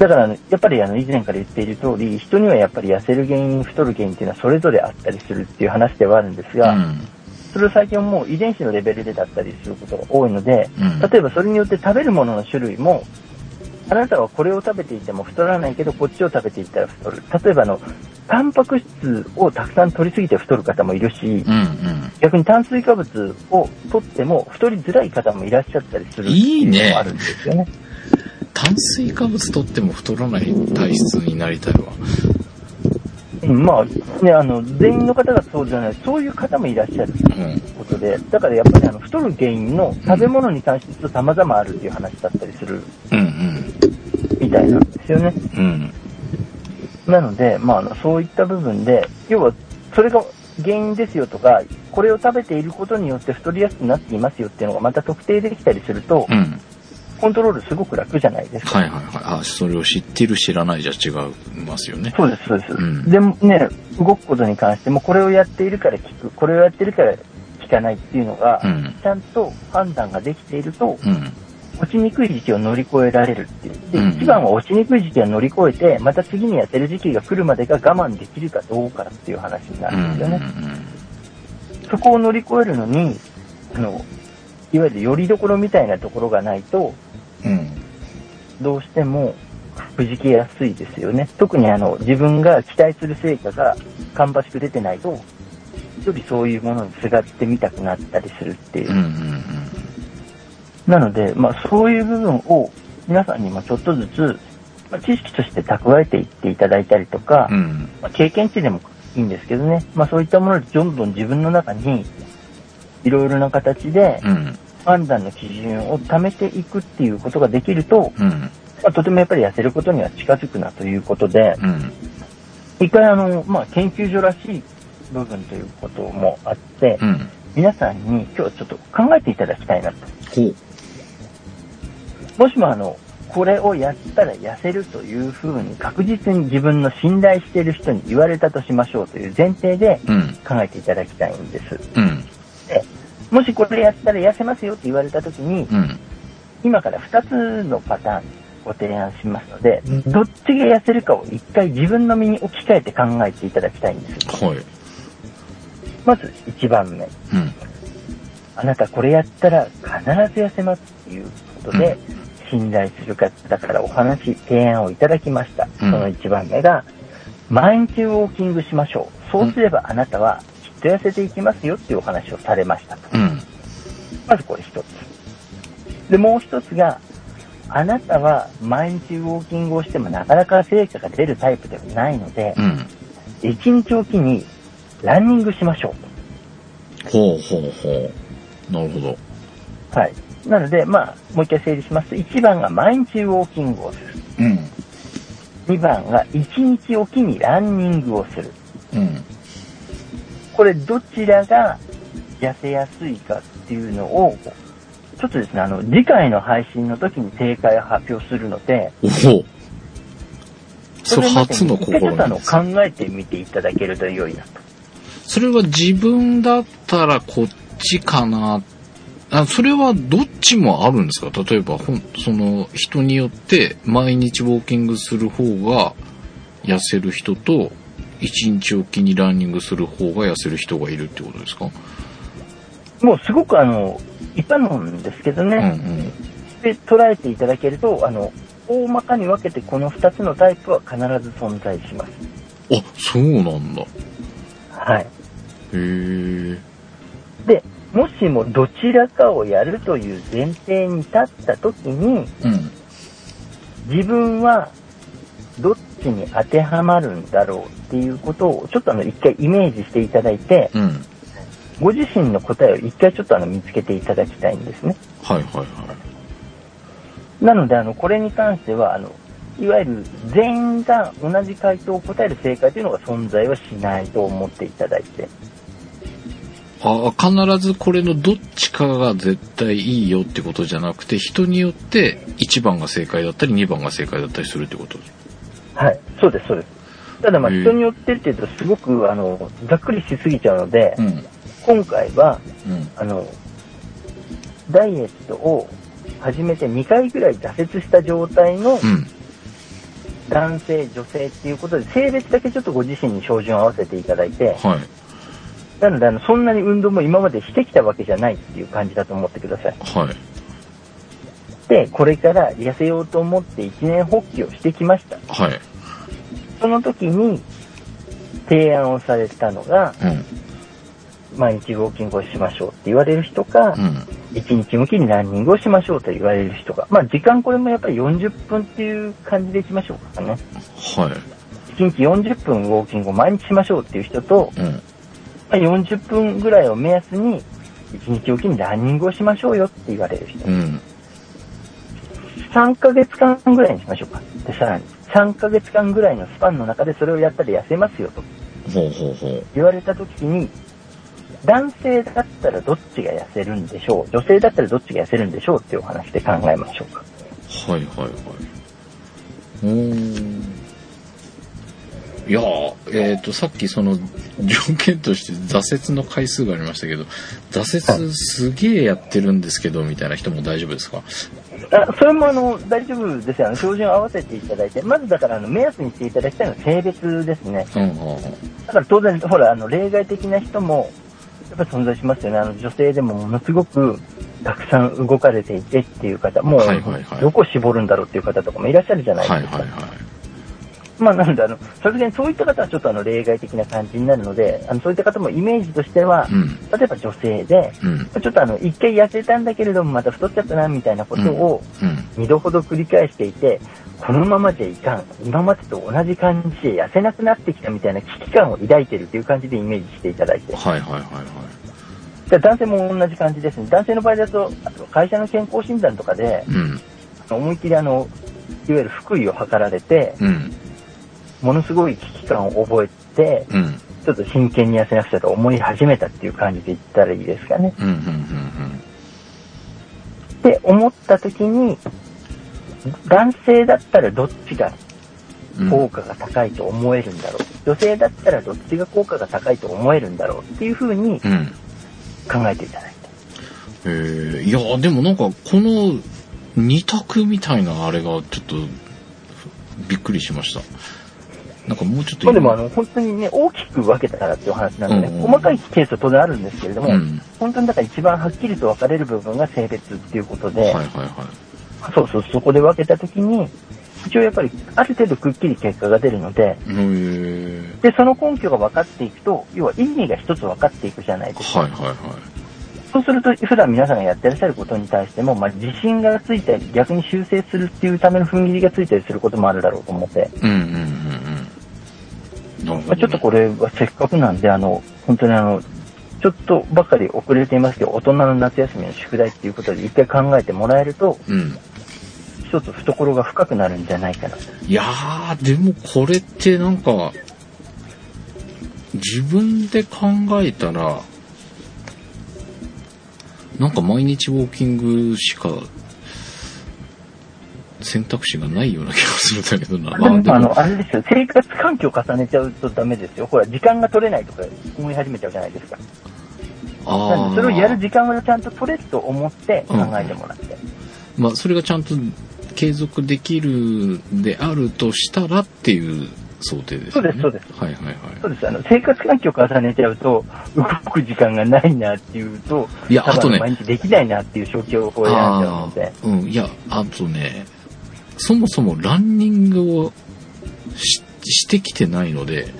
だからあの、やっぱりあの、以前から言っている通り、人にはやっぱり痩せる原因、太る原因っていうのはそれぞれあったりするっていう話ではあるんですが、うん。それを最近はもう遺伝子のレベルでだったりすることが多いので、うん例えばそれによって食べるものの種類も、あなたはこれを食べていても太らないけど、こっちを食べていったら太る。例えばあの、タンパク質をたくさん取りすぎて太る方もいるし、うんうん。逆に炭水化物を取っても太りづらい方もいらっしゃったりするっていいねいうのもあるんですよね。炭水化物取っても太らない体質になりたいわ。うんまあ、ね、あの、全員の方がそうじゃない、そういう方もいらっしゃるとうん。いうことで、だからやっぱりあの、太る原因の食べ物に関して様々あるっていう話だったりするうんみたいなんですよね。うん。うん。なので、まああの、そういった部分で、要は、それが原因ですよとか、これを食べていることによって太りやすくなっていますよっていうのがまた特定できたりすると、うん。コントロールすごく楽じゃないですか。はいはいはい。あ、それを知ってる知らないじゃ違いますよね。そうです、そうです。うんでもね、動くことに関しても、これをやっているから効く、これをやっているから効かないっていうのが、うん。ちゃんと判断ができていると、うん。落ちにくい時期を乗り越えられるっていう。で、うん一番は落ちにくい時期を乗り越えて、また次に痩せる時期が来るまでが我慢できるかどうかっていう話になうん。るんですよね。そこを乗り越えるのに、あの、いわゆるよりどころみたいなところがないと、うん。どうしてもくじけやすいですよね。特にあの、自分が期待する成果が芳しく出てないと、よりそういうものにすがってみたくなったりするっていううん。うん。うん。なので、まあ、そういう部分を皆さんにもちょっとずつ、まあ、知識として蓄えていっていただいたりとか、うん。まあ、経験値でもいいんですけどね、まあ、そういったものでどんどん自分の中にいろいろな形でうん。判断の基準を貯めていくっていうことができると、うん。まあ、とてもやっぱり痩せることには近づくなということで、うん。一回あの、まあ、研究所らしい部分ということもあって、うん。皆さんに今日はちょっと考えていただきたいなと。もしもあの、これをやったら痩せるというふうに確実に自分の信頼している人に言われたとしましょうという前提でうん。考えていただきたいんです。うん。もしこれやったら痩せますよって言われたときに、うん。今から2つのパターンご提案しますので、どっちが痩せるかを一回自分の身に置き換えて考えていただきたいんです。はい。まず1番目。うん。あなたこれやったら必ず痩せますっていうことで、信頼する方からお話、提案をいただきました。そうんの1番目が、毎日ウォーキングしましょう。そうすればあなたは痩せていきますよっていうお話をされましたと。うん。まずこれ一つ。で、もう一つが、あなたは毎日ウォーキングをしてもなかなか成果が出るタイプではないのでう、ん。一日おきにランニングしましょうと。ほうほうほう。なるほど。はい。なので、まあ、もう一回整理しますと、1番が毎日ウォーキングをする。うん。2番が1日おきにランニングをする。うん。これどちらが痩せやすいかっていうのを、ちょっとですね、あの、次回の配信の時に正解を発表するので、おほそれ初の試みです。考えてみていただけると良いなと。それは自分だったらこっちかな。あ、それはどっちもあるんですか？例えば、ほん、その人によって毎日ウォーキングする方が痩せる人と、一日おきにランニングする方が痩せる人がいるってことですか？もうすごくあの、一般論ですけどうんうね、ん。で捉えていただけると、あの、大まかに分けてこの2つのタイプは必ず存在します。あ、そうなんだ。へはい。え。で、もしもどちらかをやるという前提に立った時に、うん。自分はどっちに当てはまるんだろうっていうことを、ちょっとあの、一回イメージしていただいて、うん。ご自身の答えを一回ちょっとあの、見つけていただきたいんですね。はいはいはい。なので、あの、これに関しては、あの、いわゆる全員が同じ回答を答える正解というのが存在はしないと思っていただいて。あ必ずこれのどっちかが絶対いいよってことじゃなくて、人によって1番が正解だったり2番が正解だったりするってことはい。そうです、そうです。ただまあ人によってっていうとすごくあの、ざっくりしすぎちゃうので、うん。今回は、うん。あの、ダイエットを始めて2回ぐらい挫折した状態のうん。男性、女性っていうことで、性別だけちょっとご自身に照準を合わせていただいて、はい。なのであの、そんなに運動も今までしてきたわけじゃないっていう感じだと思ってください。はい。で、これから痩せようと思って一年発起をしてきました。はい。その時に提案をされたのが、うん。毎日ウォーキングをしましょうって言われる人かう、ん。一日向きにランニングをしましょうと言われる人が、まあ時間これもやっぱり40分っていう感じでいきましょうかね。はい。1日40分ウォーキングを毎日しましょうっていう人と、うん。まあ、40分ぐらいを目安に、1日おきにランニングをしましょうよって言われる人。うん。3ヶ月間ぐらいにしましょうか。で、さらに、3ヶ月間ぐらいのスパンの中でそれをやったら痩せますよとほうほうほう。言われた時に、男性だったらどっちが痩せるんでしょう？女性だったらどっちが痩せるんでしょうっていうお話で考えましょうか。はいはいはい。おーいやーえっ、と、さっきその条件として挫折の回数がありましたけど、挫折すげえやってるんですけど、みたいな人も大丈夫ですか？あそれもあの大丈夫ですよ。あの標準を合わせていただいて、まずだからあの目安にしていただきたいのは性別ですね。うんうんうん。だから当然、ほら、あの例外的な人もやっぱり存在しますよね。あの女性でもものすごくたくさん動かれていてっていう方、もうどこ絞るんだろうっていう方とかもいらっしゃるじゃないですか。はいはいはい。まあ、なので、あの、さすがにそういった方はちょっとあの、例外的な感じになるので、あの、そういった方もイメージとしては、うん。例えば女性で、うん。ちょっとあの、一回痩せたんだけれども、また太っちゃったな、みたいなことをうん。二度ほど繰り返していて、このままじゃいかん。今までと同じ感じで痩せなくなってきたみたいな危機感を抱いているという感じでイメージしていただいて。はいはいはいはい。で男性も同じ感じですね。男性の場合だと、あと会社の健康診断とかで、うん。思いっきりあの、いわゆる福井を図られて、うん。ものすごい危機感を覚えて、うん。ちょっと真剣に痩せなくちゃと思い始めたっていう感じで言ったらいいですかね。うん。うん。って思った時に、男性だったらどっちがうん。うん。効果が高いと思えるんだろう。女性だったらどっちが効果が高いと思えるんだろうっていうふうにうん。考えていただいて。えー、いや、でもなんか、この二択みたいなあれがちょっとびっくりしました。なんかもうちょっとまあでもあの、本当にね、大きく分けたらっていう話なので、うんうん細かいケースは当然あるんですけれども、うん。本当にだから一番はっきりと分かれる部分が性別っていうことで、はいはいはい。そうそう、そこで分けた時に、一応やっぱりある程度くっきり結果が出るので、で、その根拠が分かっていくと、要は意味が一つ分かっていくじゃないですか。はいはいはい。そうすると、普段皆さんがやってらっしゃることに対しても、まあ、自信がついたり、逆に修正するっていうための踏ん切りがついたりすることもあるだろうと思って、うんうんうんうん。まあ、ちょっとこれはせっかくなんで、あの、本当にあの、ちょっとばかり遅れていますけど、大人の夏休みの宿題っていうことで一回考えてもらえると、うん。一つ懐が深くなるんじゃないかな。いやー、でもこれってなんか、自分で考えたら、なんか毎日ウォーキングしか選択肢がないような気がするんだけどな。でも、あの、あれですよ、生活環境を重ねちゃうとダメですよ。ほら、時間が取れないとか思い始めちゃうじゃないですか。なんで、それをやる時間をちゃんと取れると思って考えてもらって。まあ、それがちゃんと継続できるであるとしたらっていう想定ですよね。そうですそうはいはいはい。そうです。あの、生活環境を重ねちゃうと、動く時間がないなっていうと、いや、あとね、毎日できないなっていう状況を選んじゃうので。うん、いや、あとね、そもそもランニングをししてきてないので、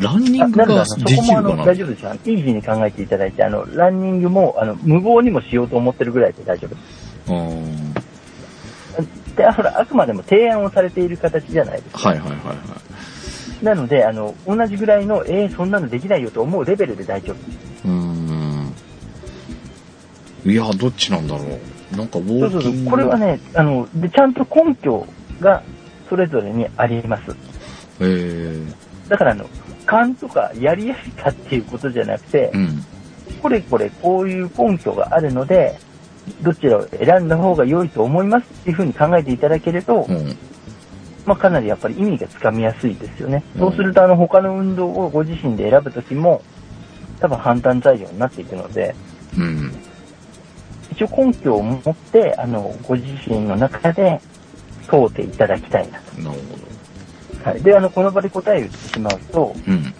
ランニングがでこもあのきるかな？大丈夫ですよ。イージーに考えていただいて、あの、ランニングも、あの、無謀にもしようと思ってるぐらいで大丈夫です。で、ほら、あくまでも提案をされている形じゃないですか。はいはいはいはい。なので、あの、同じぐらいの、えー、そんなのできないよと思うレベルで大丈夫です。うーん。いや、どっちなんだろう。なんかウォそうそうそう。ーキング。これはね、あの、で、ちゃんと根拠がそれぞれにあります。えー、だから、あの、勘とかやりやすさっていうことじゃなくてう、ん。これこれこういう根拠があるので、どちらを選んだ方が良いと思いますっていうふうに考えていただけると、うん。まあ、かなりやっぱり意味がつかみやすいですよね。そうすると、あの、他の運動をご自身で選ぶときも、多分判断材料になっていくので、うん。一応根拠を持って、あの、ご自身の中で問うていただきたいなと。なるほはい。で、あの、この場で答えを言ってしまうと、ど。うん。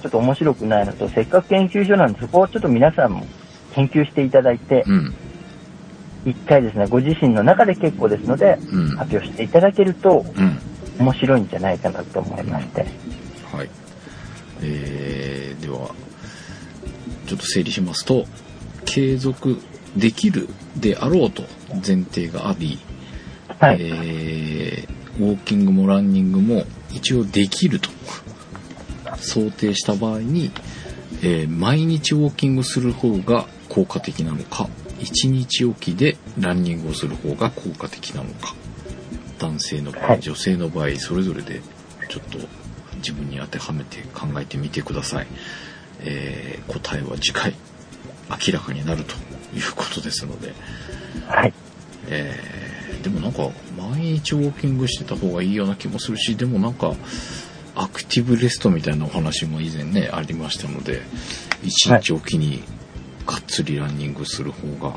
ちょっと面白くないのと、せっかく研究所なんで、そこをちょっと皆さんも研究していただいて、うん。一回ですね、ご自身の中で結構ですので、うん。発表していただけるとうん。面白いんじゃないかなと思いまして。はい。えー、では、ちょっと整理しますと、継続できるであろうと前提があり、はい。えーウォーキングもランニングも一応できると想定した場合に、えー毎日ウォーキングする方が効果的なのか1日おきでランニングをする方が効果的なのか男性の場合、はい女性の場合それぞれでちょっと自分に当てはめて考えてみてください、えー答えは次回明らかになるということですのではい。えーでもなんか毎日ウォーキングしてた方がいいような気もするしでもなんかアクティブレストみたいなお話も以前ねありましたので一日おきにがっつりランニングする方が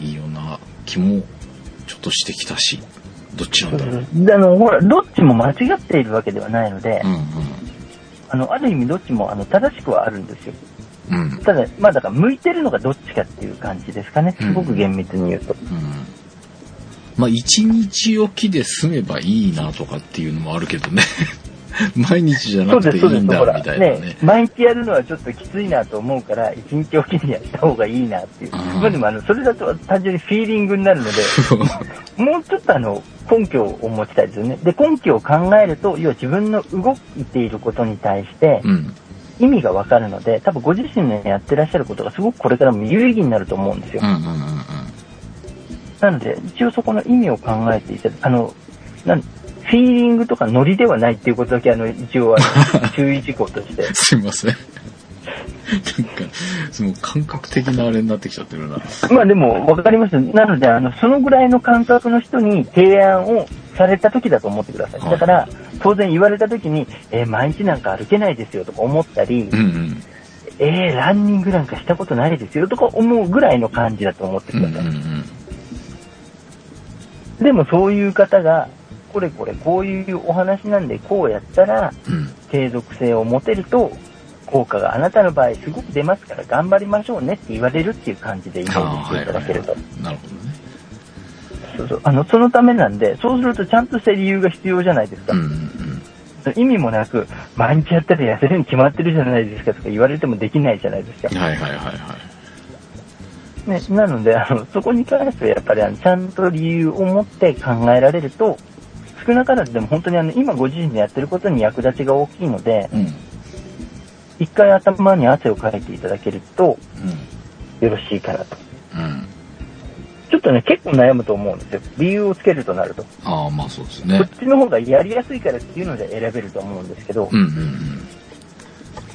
いいような気もちょっとしてきたしどっちなんだろうで、あの、ほら、どっちも間違っているわけではないので、うんあの、ある意味どっちも、あの、正しくはあるんですよ。うんうんただ、まあだから向いてるのがどっちかっていう感じですかね。うんすごく厳密に言うと。うんまあ一日おきで済めばいいなとかっていうのもあるけどね 毎日じゃなく。ていいんだみたいなねね、毎日やるのはちょっときついなと思うから、一日おきにやった方がいいなっていう。うんまあでも、あの、それだと単純にフィーリングになるので、もうちょっとあの、根拠を持ちたいですよね。で、根拠を考えると、要は自分の動いていることに対して、うん意味がわかるので、多分ご自身のやってらっしゃることがすごくこれからも有意義になると思うんですようん。うんうんうんなので、一応そこの意味を考えていただあの、なんフィーリングとかノリではないっていうことだけ、あの、一応、注意事項として。すいません。なんか、その感覚的なあれになってきちゃってるな。まあでも、わかります。なので、あの、そのぐらいの感覚の人に提案をされた時だと思ってください。はいだから、当然言われた時に、えー毎日なんか歩けないですよとか思ったり、うんうん。えー、ランニングなんかしたことないですよとか思うぐらいの感じだと思ってうんうんください。うん。でもそういう方が、これこれこういうお話なんでこうやったらうん。継続性を持てると効果があなたの場合すごく出ますから頑張りましょうねって言われるっていう感じでイメージしていただけると。なるほどね。そうそう。あの、そのためなんで、そうするとちゃんとした理由が必要じゃないですか。うんうん意味もなく、毎日やったら痩せるに決まってるじゃないですかとか言われてもできないじゃないですかうん。。はいはいはいはい。ね、なので、あの、そこに関してはやっぱりあの、ちゃんと理由を持って考えられると、少なからずでも本当にあの、今ご自身でやってることに役立ちが大きいので、うん。一回頭に汗をかいていただけるとうん。よろしいかなと。うん。ちょっとね、結構悩むと思うんですよ。理由をつけるとなると。ああ、まあそうですこね。っちの方がやりやすいからっていうので選べると思うんですけど、うんうん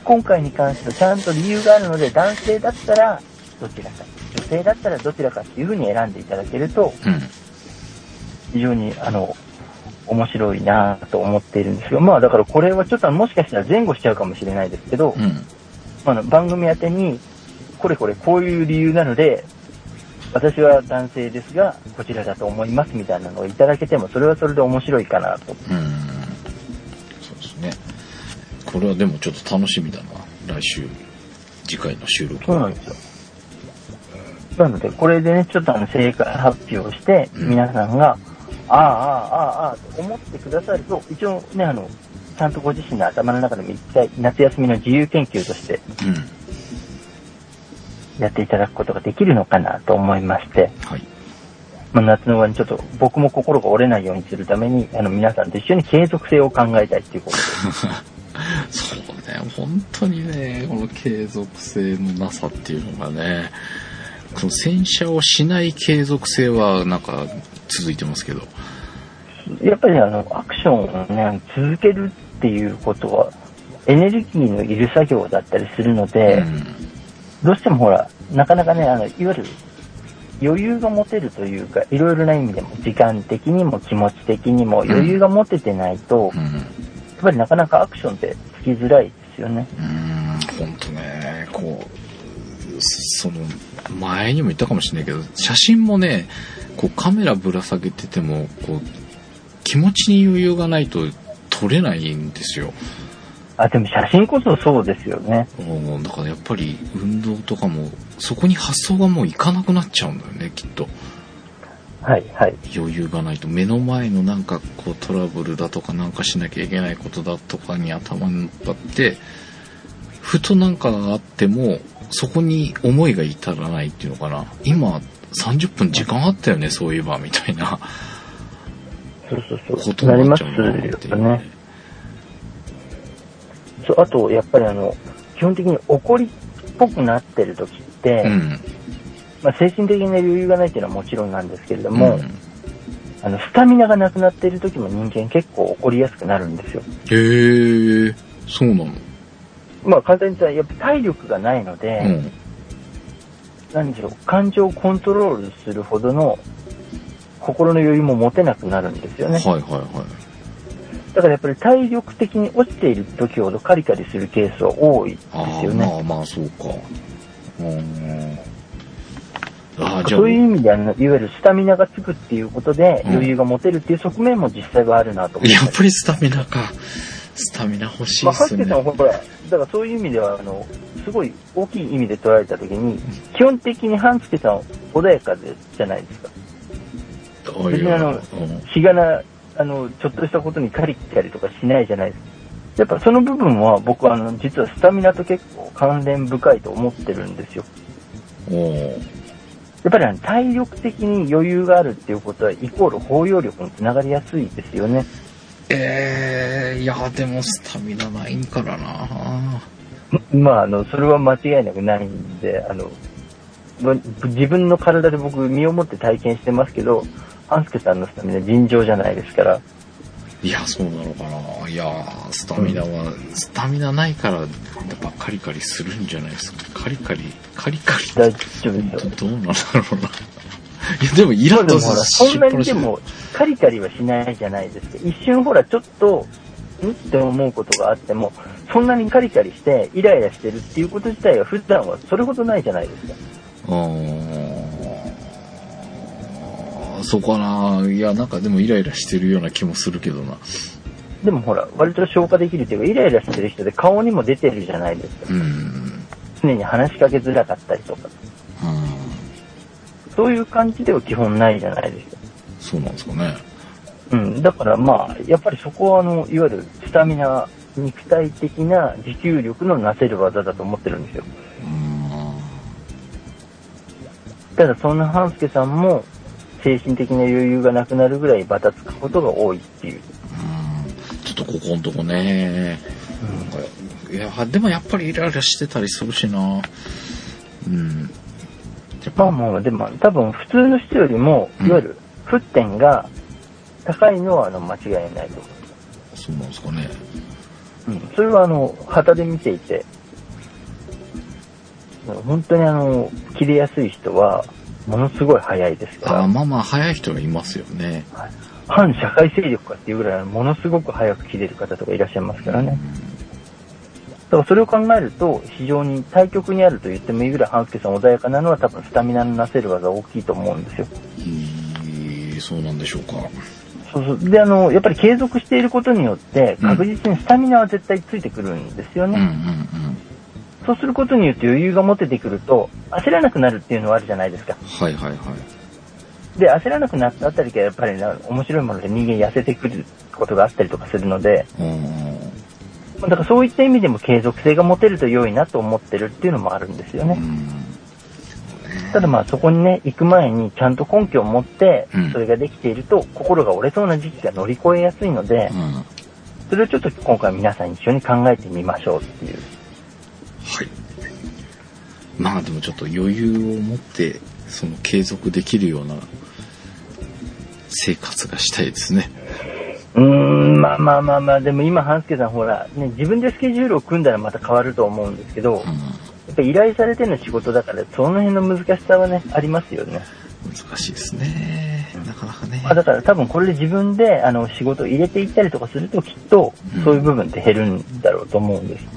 今回に関してはちゃんと理由があるので、男性だったらどちらか、女性だったらどちらかっていうふうに選んでいただけると、うん。うん。非常に、あの、面白いなぁと思っているんですよ。まあだからこれはちょっともしかしたら前後しちゃうかもしれないですけど、うん。あの番組宛てに、これこれこういう理由なので、私は男性ですが、こちらだと思いますみたいなのをいただけても、それはそれで面白いかなと。うん。そうですね。これはでもちょっと楽しみだな。来週、次回の収録。そうなんですよ。なので、これでね、ちょっとあの、正解発表して、うん皆さんが、ああ、ああ、ああ、ああ、と思ってくださると、一応ね、あの、ちゃんとご自身の頭の中でも一回、夏休みの自由研究としてうん。やっていただくことができるのかなと思いまして、はい。まあ、夏の終わりにちょっと僕も心が折れないようにするために、あの、皆さんと一緒に継続性を考えたいっていうことです。そうね、本当にね、この継続性のなさっていうのがね、この洗車をしない継続性はなんか続いてますけど。やっぱりあの、アクションをね、続けるっていうことは、エネルギーのいる作業だったりするので、うん。どうしてもほら、なかなかね、あの、いわゆる、余裕が持てるというか、いろいろな意味でも、時間的にも気持ち的にも余裕が持ててないと、うん。やっぱりなかなかアクションってつきづらいですよね。うーん、ほんとね、こう、その、前にも言ったかもしれないけど、写真もね、こうカメラぶら下げてても、こう、気持ちに余裕がないと撮れないんですよ。あ、でも写真こそそうですよね。うんだからやっぱり運動とかも、そこに発想がもういかなくなっちゃうんだよね、きっと。はい、はい。余裕がないと目の前のなんかこうトラブルだとかなんかしなきゃいけないことだとかに頭に乗っかってふとなんかがあってもそこに思いが至らないっていうのかな。今30分時間あったよねそういえばみたいな。そうそうこそう。なりますとになっちゃうなっていう。よね。そう、あと、やっぱりあの、基本的に怒りっぽくなってる時って、うん。まあ、精神的な余裕がないっていうのはもちろんなんですけれども、うん。あの、スタミナがなくなっている時も人間結構怒りやすくなるんですよ。へえそうなのまあ、簡単に言ったら、やっぱ体力がないので、うん。何でしょう、感情をコントロールするほどの心の余裕も持てなくなるんですよね。はいはいはい。だからやっぱり体力的に落ちている時ほどカリカリするケースは多いですああよね。まあまあそうか。うん。あそういう意味であの、いわゆるスタミナがつくっていうことでうん。余裕が持てるっていう側面も実際はあるなと思ってやっぱりスタミナかスタミナ欲しいすねスケさんはほら、だからそういう意味では、あの、すごい大きい意味で捉えたときに、基本的にハンスケさんは穏やかでじゃないですか。あいや別にあのうん日がな、あの、ちょっとしたことにカリったりとかしないじゃないですか。やっぱその部分は僕はあの、実はスタミナと結構関連深いと思ってるんですよ。やっぱりあの体力的に余裕があるっていうことは、イコール包容力につながりやすいですよね。えー、いや、でもスタミナないんからなまあ、あの、それは間違いなくないんで、あの、ぶ自分の体で僕身をもって体験してますけど、ハンスケさんのスタミナ尋常じゃないですから、いや、そうなのかないや、スタミナは、スタミナないから、やっぱカリカリするんじゃないですか。カリカリ、カリカリ大丈夫ですよ。どどうなんだろうな。いや、でもイラッとまあでもほら、そんなにでも、カリカリはしないじゃないですか。一瞬ほら、ちょっと、ん？って思うことがあっても、そんなにカリカリして、イライラしてるっていうこと自体は普段はそれほどないじゃないですか。うーん。そうかないや、なんかでもイライラしてるような気もするけどな。でもほら、割と消化できるっていうか、イライラしてる人で顔にも出てるじゃないですか。うん。うん。常に話しかけづらかったりとか。そういう感じでは基本ないじゃないですか。そうなんですかね。うん。だからまあ、やっぱりそこはあの、いわゆるスタミナ、肉体的な持久力のなせる技だと思ってるんですよ。うん。ただそんな半助さんも、精神的な余裕がなくなるぐらいバタつくことが多いっていう。うんちょっとここんとこね。なんかいや、でもやっぱりイライラしてたりするしな。うん。やっぱまあもう、でも多分普通の人よりも、うんいわゆる沸点が高いのはあの間違いないと思そうなんですかね。う。うん。それはあの、旗で見ていて、本当にあの、切れやすい人は、ものすごい速いですから、あまあまあ、早い人がいますよね。反社会勢力かっていうぐらい、ものすごく速く切れる方とかいらっしゃいますからね。だからそれを考えると、非常に対極にあると言ってもいいぐらい、半助さん穏やかなのは多分スタミナのなせる技大きいと思うんですよ。いいそうなんでしょうか。そうそう。で、あの、やっぱり継続していることによって、うん確実にスタミナは絶対ついてくるんですようんうんね。そうすることによって余裕が持ててくると、焦らなくなるっていうのはあるじゃないですか。うん。はいはいはい。で、焦らなくなったあたりがやっぱりな面白いもので人間痩せてくることがあったりとかするので、うんだからそういった意味でも継続性が持てると良いなと思ってるっていうのもあるんですよね。ただまあそこにね、行く前にちゃんと根拠を持ってうん、それができていると、心が折れそうな時期が乗り越えやすいので。それをちょっと今回皆さん一緒に考えてみましょうっていう。まあでもちょっと余裕を持って、その継続できるような生活がしたいですね。うーん、まあまあまあまあ、でも今、半助さんほら、ね、自分でスケジュールを組んだらまた変わると思うんですけど、やっぱり依頼されての仕事だから、その辺の難しさはね、ありますよね。難しいですね。なかなかね。あだから多分これで自分であの仕事を入れていったりとかするときっとそういう部分って減るんだろうと思うんです。だ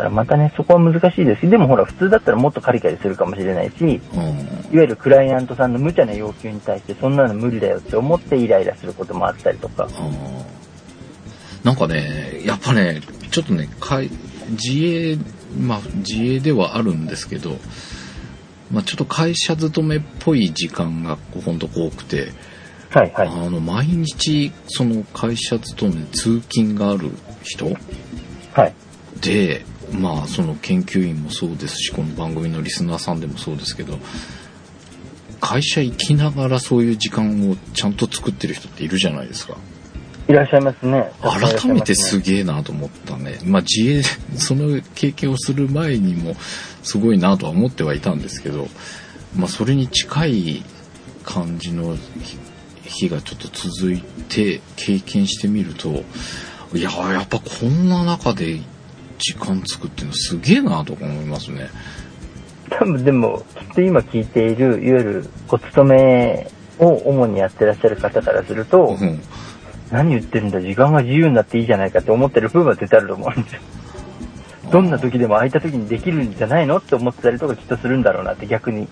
からまたね、そこは難しいですでもほら普通だったらもっとカリカリするかもしれないし、いうん。わゆるクライアントさんの無茶な要求に対してそんなの無理だよって思ってイライラすることもあったりとか。なんかね、やっぱね、ちょっとね、かい自営、まあ自営ではあるんですけど、まあちょっと会社勤めっぽい時間がほんと多くて、はいはい。あの、毎日その会社勤め通勤がある人はい。で、まあその研究員もそうですし、この番組のリスナーさんでもそうですけど、会社行きながらそういう時間をちゃんと作ってる人っているじゃないですか。いらっしゃいますね。改めてすぐ。げえなと思ったね。まあ自営で、その経験をする前にもすごいなとは思ってはいたんですけど、まあそれに近い感じの日日がちょっと続いて経験してみると、いや、やっぱこんな中で時間作ってるのすげえなとか思いますね。多分でも、きっと今聞いている、いわゆるお勤めを主にやってらっしゃる方からすると、うん。何言ってるんだ、時間が自由になっていいじゃないかって思ってる部分は絶対あると思うんですよ。どんな時でも空いた時にできるんじゃないのって思ってたりとかきっとするんだろうなって逆に。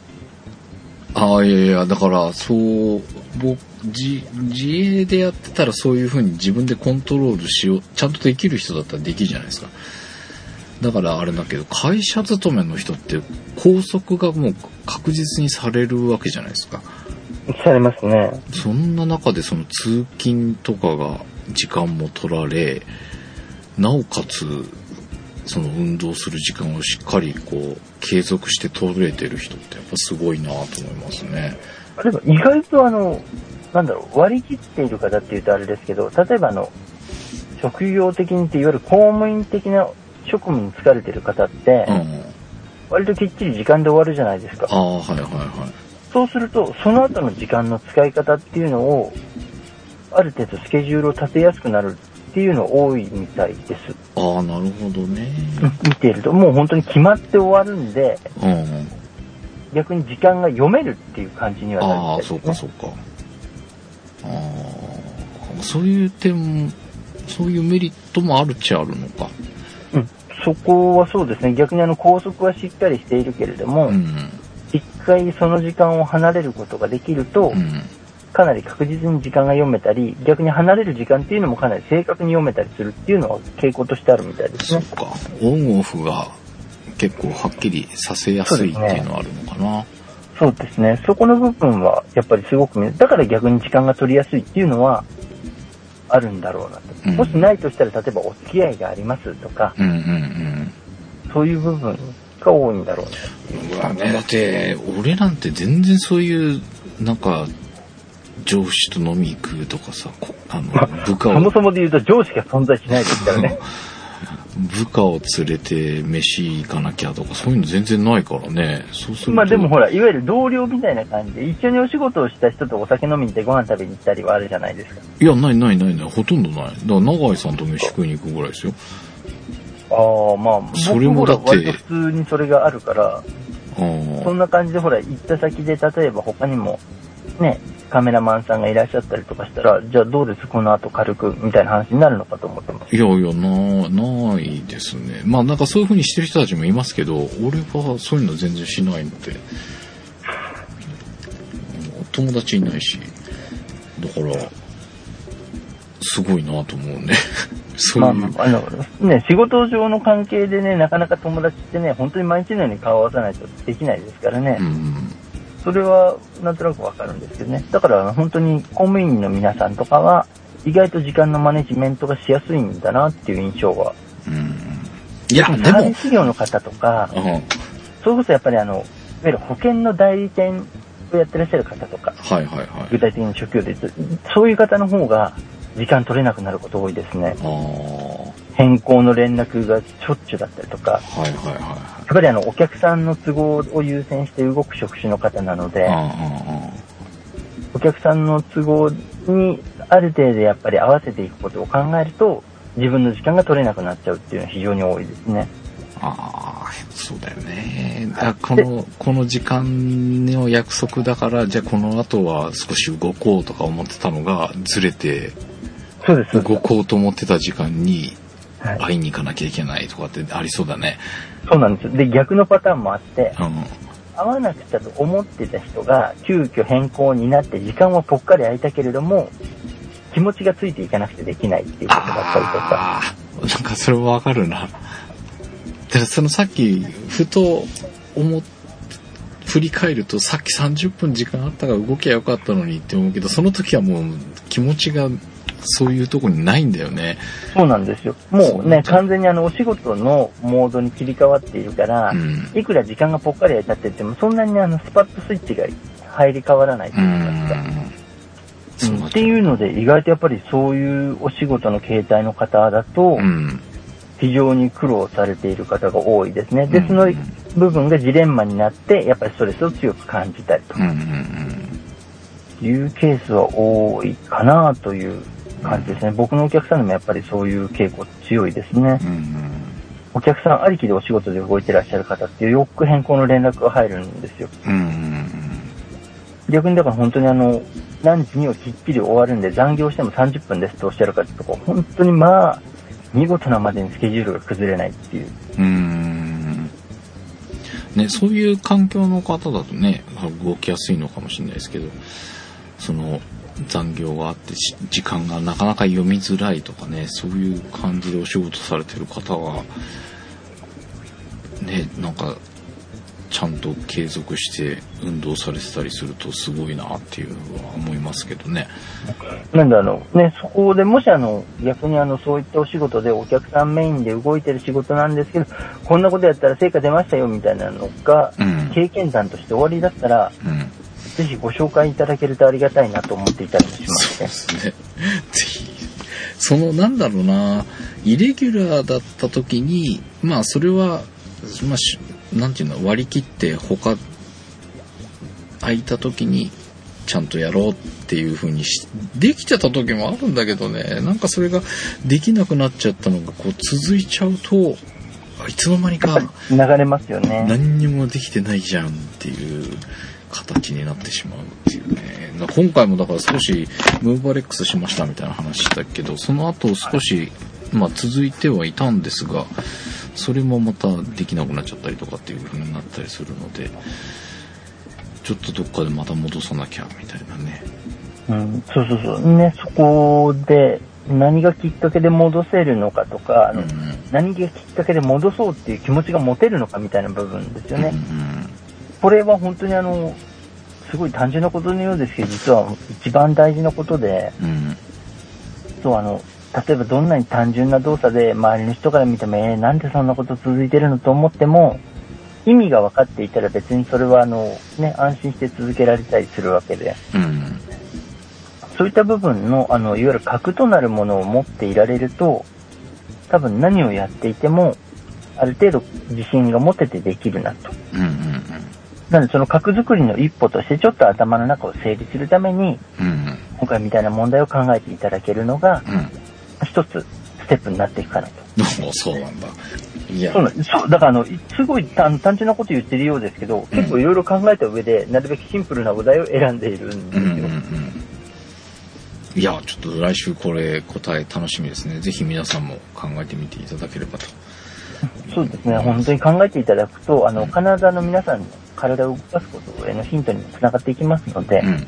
ああ、いやいや、だから、そう、僕、自、自営でやってたらそういうふうに自分でコントロールしよう、ちゃんとできる人だったらできるじゃないですか。だからあれだけど、会社勤めの人って拘束がもう確実にされるわけじゃないですか。されますね。そんな中でその通勤とかが時間も取られ、なおかつ、その運動する時間をしっかりこう、継続して取れてる人ってやっぱすごいなと思いますね。例えば意外とあの、なんだろう、割り切っている方っていうとあれですけど、例えばあの、職業的にっていわゆる公務員的な職務に疲れてる方ってう、ん。割ときっちり時間で終わるじゃないですか。ああ、はいはいはい。そうすると、その後の時間の使い方っていうのを、ある程度スケジュールを立てやすくなるっていうの多いみたいです。ああ、なるほどね。見ていると、もう本当に決まって終わるんで、うん。逆に時間が読めるっていう感じにはなるみああ、たいです、ね。そうかそうか。ああ、そういう点、そういうメリットもあるっちゃあるのか。うん。そこはそうですね。逆にあの、拘束はしっかりしているけれども、うん。一回その時間を離れることができると、うん。かなり確実に時間が読めたり、逆に離れる時間っていうのもかなり正確に読めたりするっていうのは傾向としてあるみたいですね。そっか。オンオフが結構はっきりさせやすいっていうのはあるのかな。そうですね。そこの部分は、やっぱりすごく見、だから逆に時間が取りやすいっていうのは、あるんだろうなと。うんもしないとしたら、例えばお付き合いがありますとか、うんうんうん。そういう部分が多いんだろうな。うわね、だって、俺なんて全然そういう、なんか、上司と飲み行くとかさ、こあの、部下を、そもそもで言うと上司が存在しないですからね。部下を連れて飯行かなきゃとか、そういうの全然ないからね。そうすると。まあでもほら、いわゆる同僚みたいな感じで、一緒にお仕事をした人とお酒飲みに行ってご飯食べに行ったりはあるじゃないですか。いや、ないないないない、ほとんどない。だから、永井さんと飯食いに行くぐらいですよ。ああ、まあ、それもだって普通にそれがあるから。そんな感じでほら、行った先で、例えば他にも、ね、カメラマンさんがいらっしゃったりとかしたら、じゃあどうです？この後軽く、みたいな話になるのかと思ってます。いやいや、な、ないですね。まあなんかそういう風にしてる人たちもいますけど、俺はそういうの全然しないので、友達いないし、だから、すごいなと思うね。そういう。まあまあ、あの、ね、仕事上の関係でね、なかなか友達ってね、本当に毎日のように顔を合わさないとできないですからね。うん。それは、なんとなくわかるんですけどね。だから、本当に公務員の皆さんとかは、意外と時間のマネジメントがしやすいんだなっていう印象は。うん。いや、でもサービ、ス企業の方とか、うんそれこそやっぱりあの、いわゆる保険の代理店をやってらっしゃる方とか、はいはいはい。具体的に職業でそういう方の方が時間取れなくなること多いですね。ああ、は変更の連絡がしょっちゅうだったりとか、いはいはやっぱりあの、お客さんの都合を優先して動く職種の方なのでい。、あお客さんの都合にある程度やっぱり合わせていくことを考えると、自分の時間が取れなくなっちゃうっていうのは非常に多いですね。あ、ああ、そうだよね。だこの、この時間の約束だから、じゃあこの後は少し動こうとか思ってたのが、ずれて、そうです。動こうと思ってた時間にはい、会いに行かなきゃいけないとかってありそうだね。そうなんですよ。で、逆のパターンもあって、うん。会わなくちゃと思ってた人が、急遽変更になって、時間はぽっかり空いたけれども、気持ちがついていかなくてできないっていうことだったりとか。なんかそれはわかるな。で、そのさっき、ふと思っ振り返ると、さっき30分時間あったから動きゃよかったのにって思うけど、その時はもう気持ちがそういうとこにないんだよね。そうなんですよ。もうね、完全にあの、お仕事のモードに切り替わっているから、うん。いくら時間がぽっかり空いたってても、そんなにあの、スパッとスイッチが入り替わらないとういいますか。ううんなっていうので、意外とやっぱりそういうお仕事の形態の方だとう、ん。非常に苦労されている方が多いですね。で、うんその部分がジレンマになって、やっぱりストレスを強く感じたり。というケースは多いかなという感じですね。僕のお客さんでもやっぱりそういう傾向強いですね。うん。お客さんありきでお仕事で動いてらっしゃる方っていう、よく変更の連絡が入るんですよ。うん。うん。逆にだから本当にあの、何時にはきっちり終わるんで残業しても30分ですとおっしゃる方とか、本当にまあ、見事なまでにスケジュールが崩れないっていう。うん。ね、そういう環境の方だとね、動きやすいのかもしれないですけど、その残業があってし時間がなかなか読みづらいとかね、そういう感じでお仕事されてる方は、ね、なんか、ちゃんと継続して運動されてたりするとすごいなっていうのは思いますけどね。なんであの、ね、そこでもしあの、逆にあの、そういったお仕事でお客さんメインで動いてる仕事なんですけど、こんなことやったら成果出ましたよみたいなのが、うん。経験談として終わりだったら、うん。ぜひご紹介いただけるとありがたいなと思っていたりもしまそうですね。すね。ぜひ。その、なんだろうな、イレギュラーだった時に、まあ、それは、まあ、しなんていうの、割り切って他、空いた時に、ちゃんとやろうっていう風にし、できてた時もあるんだけどね、なんかそれができなくなっちゃったのが、こう、続いちゃうと、あいつの間にか、流れますよね。何にもできてないじゃんっていう形になってしまうっていうね。今回もだから少しムーバレックスしましたみたいな話したけど、その後少し、まあ続いてはいたんですが、それもまたできなくなっちゃったりとかっていう風になったりするので、ちょっとどっかでまた戻さなきゃみたいなね。うん、そうそうそう。ね、そこで何がきっかけで戻せるのかとか、うん。何がきっかけで戻そうっていう気持ちが持てるのかみたいな部分ですよね。うんこれは本当にあの、すごい単純なことのようですけど、実は一番大事なことで、うん。うん。そうあの、例えばどんなに単純な動作で周りの人から見ても、えー、なんでそんなこと続いてるのと思っても、意味が分かっていたら別にそれはあの、ね、安心して続けられたりするわけで、うん。そういった部分の、あの、いわゆる核となるものを持っていられると、多分何をやっていても、ある程度自信が持ててできるなと。うん。うん。なのでその核作りの一歩としてちょっと頭の中を整理するために、うん。今回みたいな問題を考えていただけるのが、うん。一つステップになっていくかなと。うん。そうなんだ。いやそう。なん。そう、だからあの、すごい単単純なこと言ってるようですけど、結構いろいろ考えた上で、なるべくシンプルなお題を選んでいるんですよ。うんうんうんいや、ちょっと来週これ答え楽しみですね。ぜひ皆さんも考えてみていただければと。そうですね、本当に考えていただくと、あの、体の皆さんの体を動かすことへのヒントにもつながっていきますので、うん。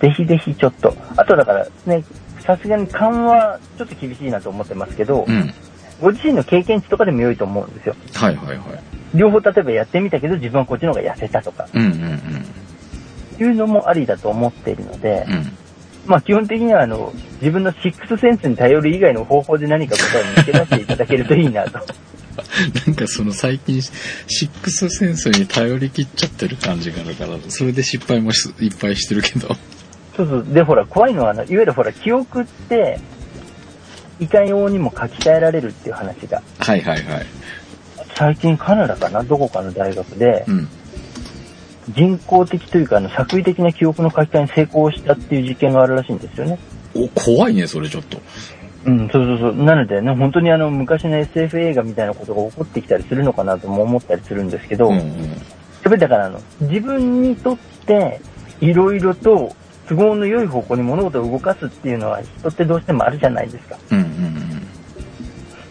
ぜひぜひちょっと、あとだからね、さすがに緩和、ちょっと厳しいなと思ってますけど、うん。ご自身の経験値とかでも良いと思うんですよ。はいはいはい。両方例えばやってみたけど、自分はこっちの方が痩せたとか、うんうんいうのもありだと思っているので、うん。うん。まあ基本的にはあの、自分のシックスセンスに頼る以外の方法で何か答えを見つけ出していただけるといいなと。なんかその最近、シックスセンスに頼り切っちゃってる感じがあるから、それで失敗もしいっぱいしてるけど。そうそう。で、ほら、怖いのはいわゆるほら、記憶って、いかようにも書き換えられるっていう話が、はいはいはい。最近カナダかなどこかの大学で、うん。人工的というか、あの、作為的な記憶の書き換えに成功したっていう実験があるらしいんですよね。お、怖いね、それちょっと。うん、そうそうそう。なのでね、本当にあの、昔の SF 映画みたいなことが起こってきたりするのかなとも思ったりするんですけど、うんやっぱりだからあの、自分にとって、いろいろと都合の良い方向に物事を動かすっていうのは人ってどうしてもあるじゃないですか。うん。うんうん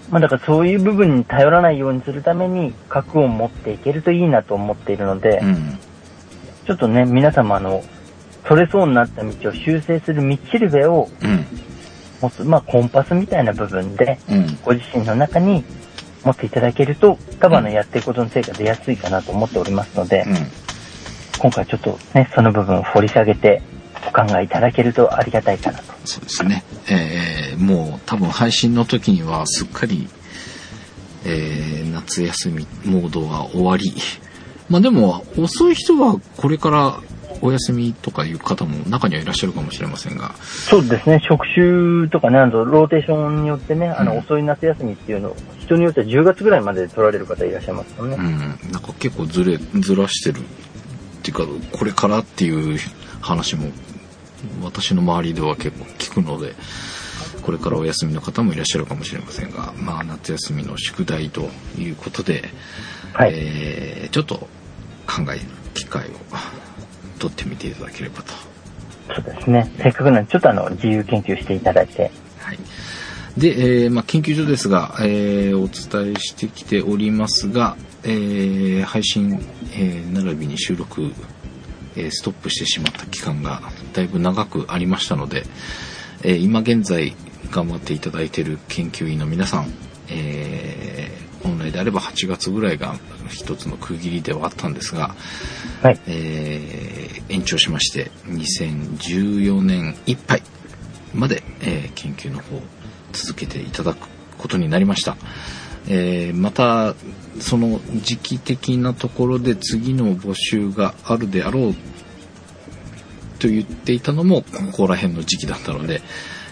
まあだからそういう部分に頼らないようにするために、核を持っていけるといいなと思っているので、うん。うん。ちょっとね、皆様あの、取れそうになった道を修正する道しるべをうん。持つ、まあコンパスみたいな部分で、うん。ご自身の中に持っていただけると、多分あのやっていくことの成果出やすいかなと思っておりますので、うん。今回ちょっとね、その部分を掘り下げてお考えいただけるとありがたいかなと。そうですね。えー、もう多分配信の時にはすっかり、えー、夏休みモードが終わり。まあでも、遅い人はこれからお休みとかいう方も中にはいらっしゃるかもしれませんが、そうですね、職種とかね、あの、ローテーションによってね、あの、うん遅い夏休みっていうのを、人によっては10月ぐらいまで取られる方いらっしゃいますもんね。うん、なんか結構ずれ、ずらしてるっていうか、これからっていう話も私の周りでは結構聞くので、これからお休みの方もいらっしゃるかもしれませんが、まあ夏休みの宿題ということで、はい。えーちょっと考える機会を取ってみていただければと。そうですね。せっかくなんで、ちょっとあの、自由研究していただいて。はい。で、えーまあ、研究所ですが、えーお伝えしてきておりますが、えー配信、えー並びに収録、えーストップしてしまった期間がだいぶ長くありましたので、えー今現在頑張っていただいている研究員の皆さん、えー本来であれば8月ぐらいが一つの区切りではあったんですが、はい。えー延長しまして2014年いっぱいまで、えー研究の方続けていただくことになりました、えーまたその時期的なところで次の募集があるであろうと言っていたのもここら辺の時期だったので、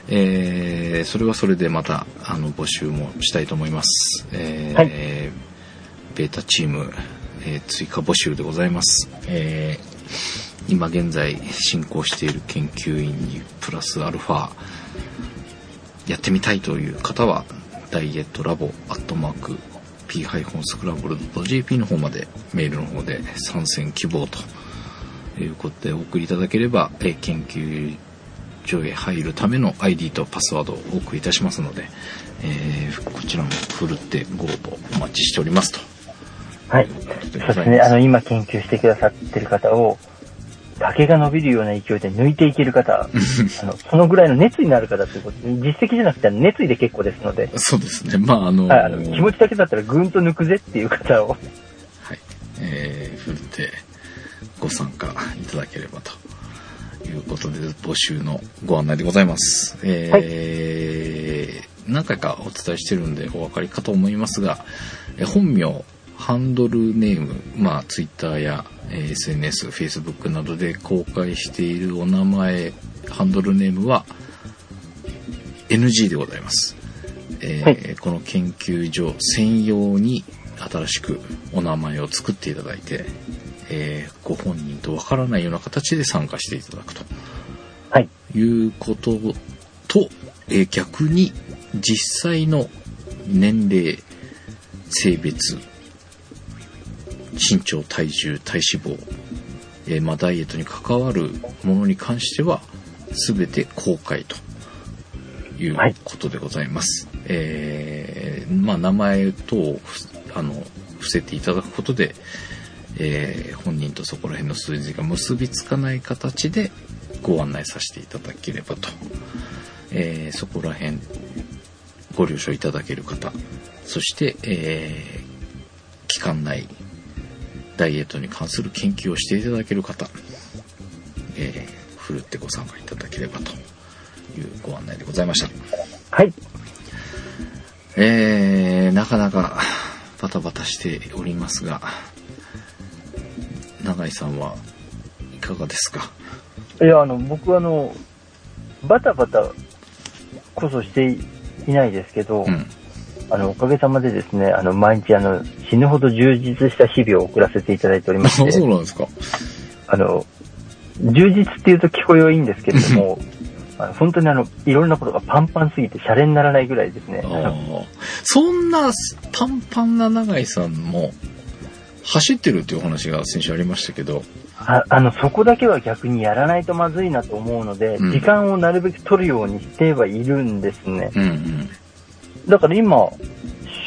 えーそれはそれでまたあの募集もしたいと思います、えーはいベータチーム、えー追加募集でございます、えー今現在進行している研究員にプラスアルファやってみたいという方はダイエットラボアットマーク p-scramble.jp の方までメールの方で参戦希望ということでお送りいただければ、えー研究所へ入るための ID とパスワードをお送りいたしますので、えーこちらもふるってご応募お待ちしておりますと。はい。そうですね。あの、今研究してくださってる方を、竹が伸びるような勢いで抜いていける方、あの、そのぐらいの熱意のある方ということで、実績じゃなくて熱意で結構ですので、そうですね。まあ、あのはい、あの気持ちだけだったらぐんと抜くぜっていう方を、はい。えー、ふるってご参加いただければということで、募集のご案内でございます。えー何回かお伝えしてるんでお分かりかと思いますが、えー本名、ハンドルネーム、まあ、ツイッターや、えー SNS、Facebook などで公開しているお名前、ハンドルネームは NG でございます。えーはこの研究所専用に新しくお名前を作っていただいて、えーご本人とわからないような形で参加していただくとはい。いうことと、えー逆に実際の年齢、性別、身長、体重、体脂肪、えーまあ、ダイエットに関わるものに関しては全て公開というはいことでございます。えーまあ、名前等あの伏せていただくことで、えー本人とそこら辺の数字が結びつかない形でご案内させていただければと、えーそこら辺ご了承いただける方そして、えー期間内ダイエットに関する研究をしていただける方、えーふるってご参加いただければというご案内でございました。はい。えー、なかなかバタバタしておりますが、永井さんはいかがですか？いや、あの、僕はあの、バタバタこそしていないですけど、うん。あの、おかげさまでですね、あの、毎日あの、死ぬほど充実した日々を送らせていただいておりましそうて、なんですか。あの、充実っていうと聞こえはいいんですけれども、あの本当にあの、いろんなことがパンパンすぎてシャレにならないぐらいですね。そんなパンパンな永井さんも走ってるっていうお話が先週ありましたけど、ああの、そこだけは逆にやらないとまずいなと思うので、うん時間をなるべく取るようにしてはいるんですね。うんうん。だから今、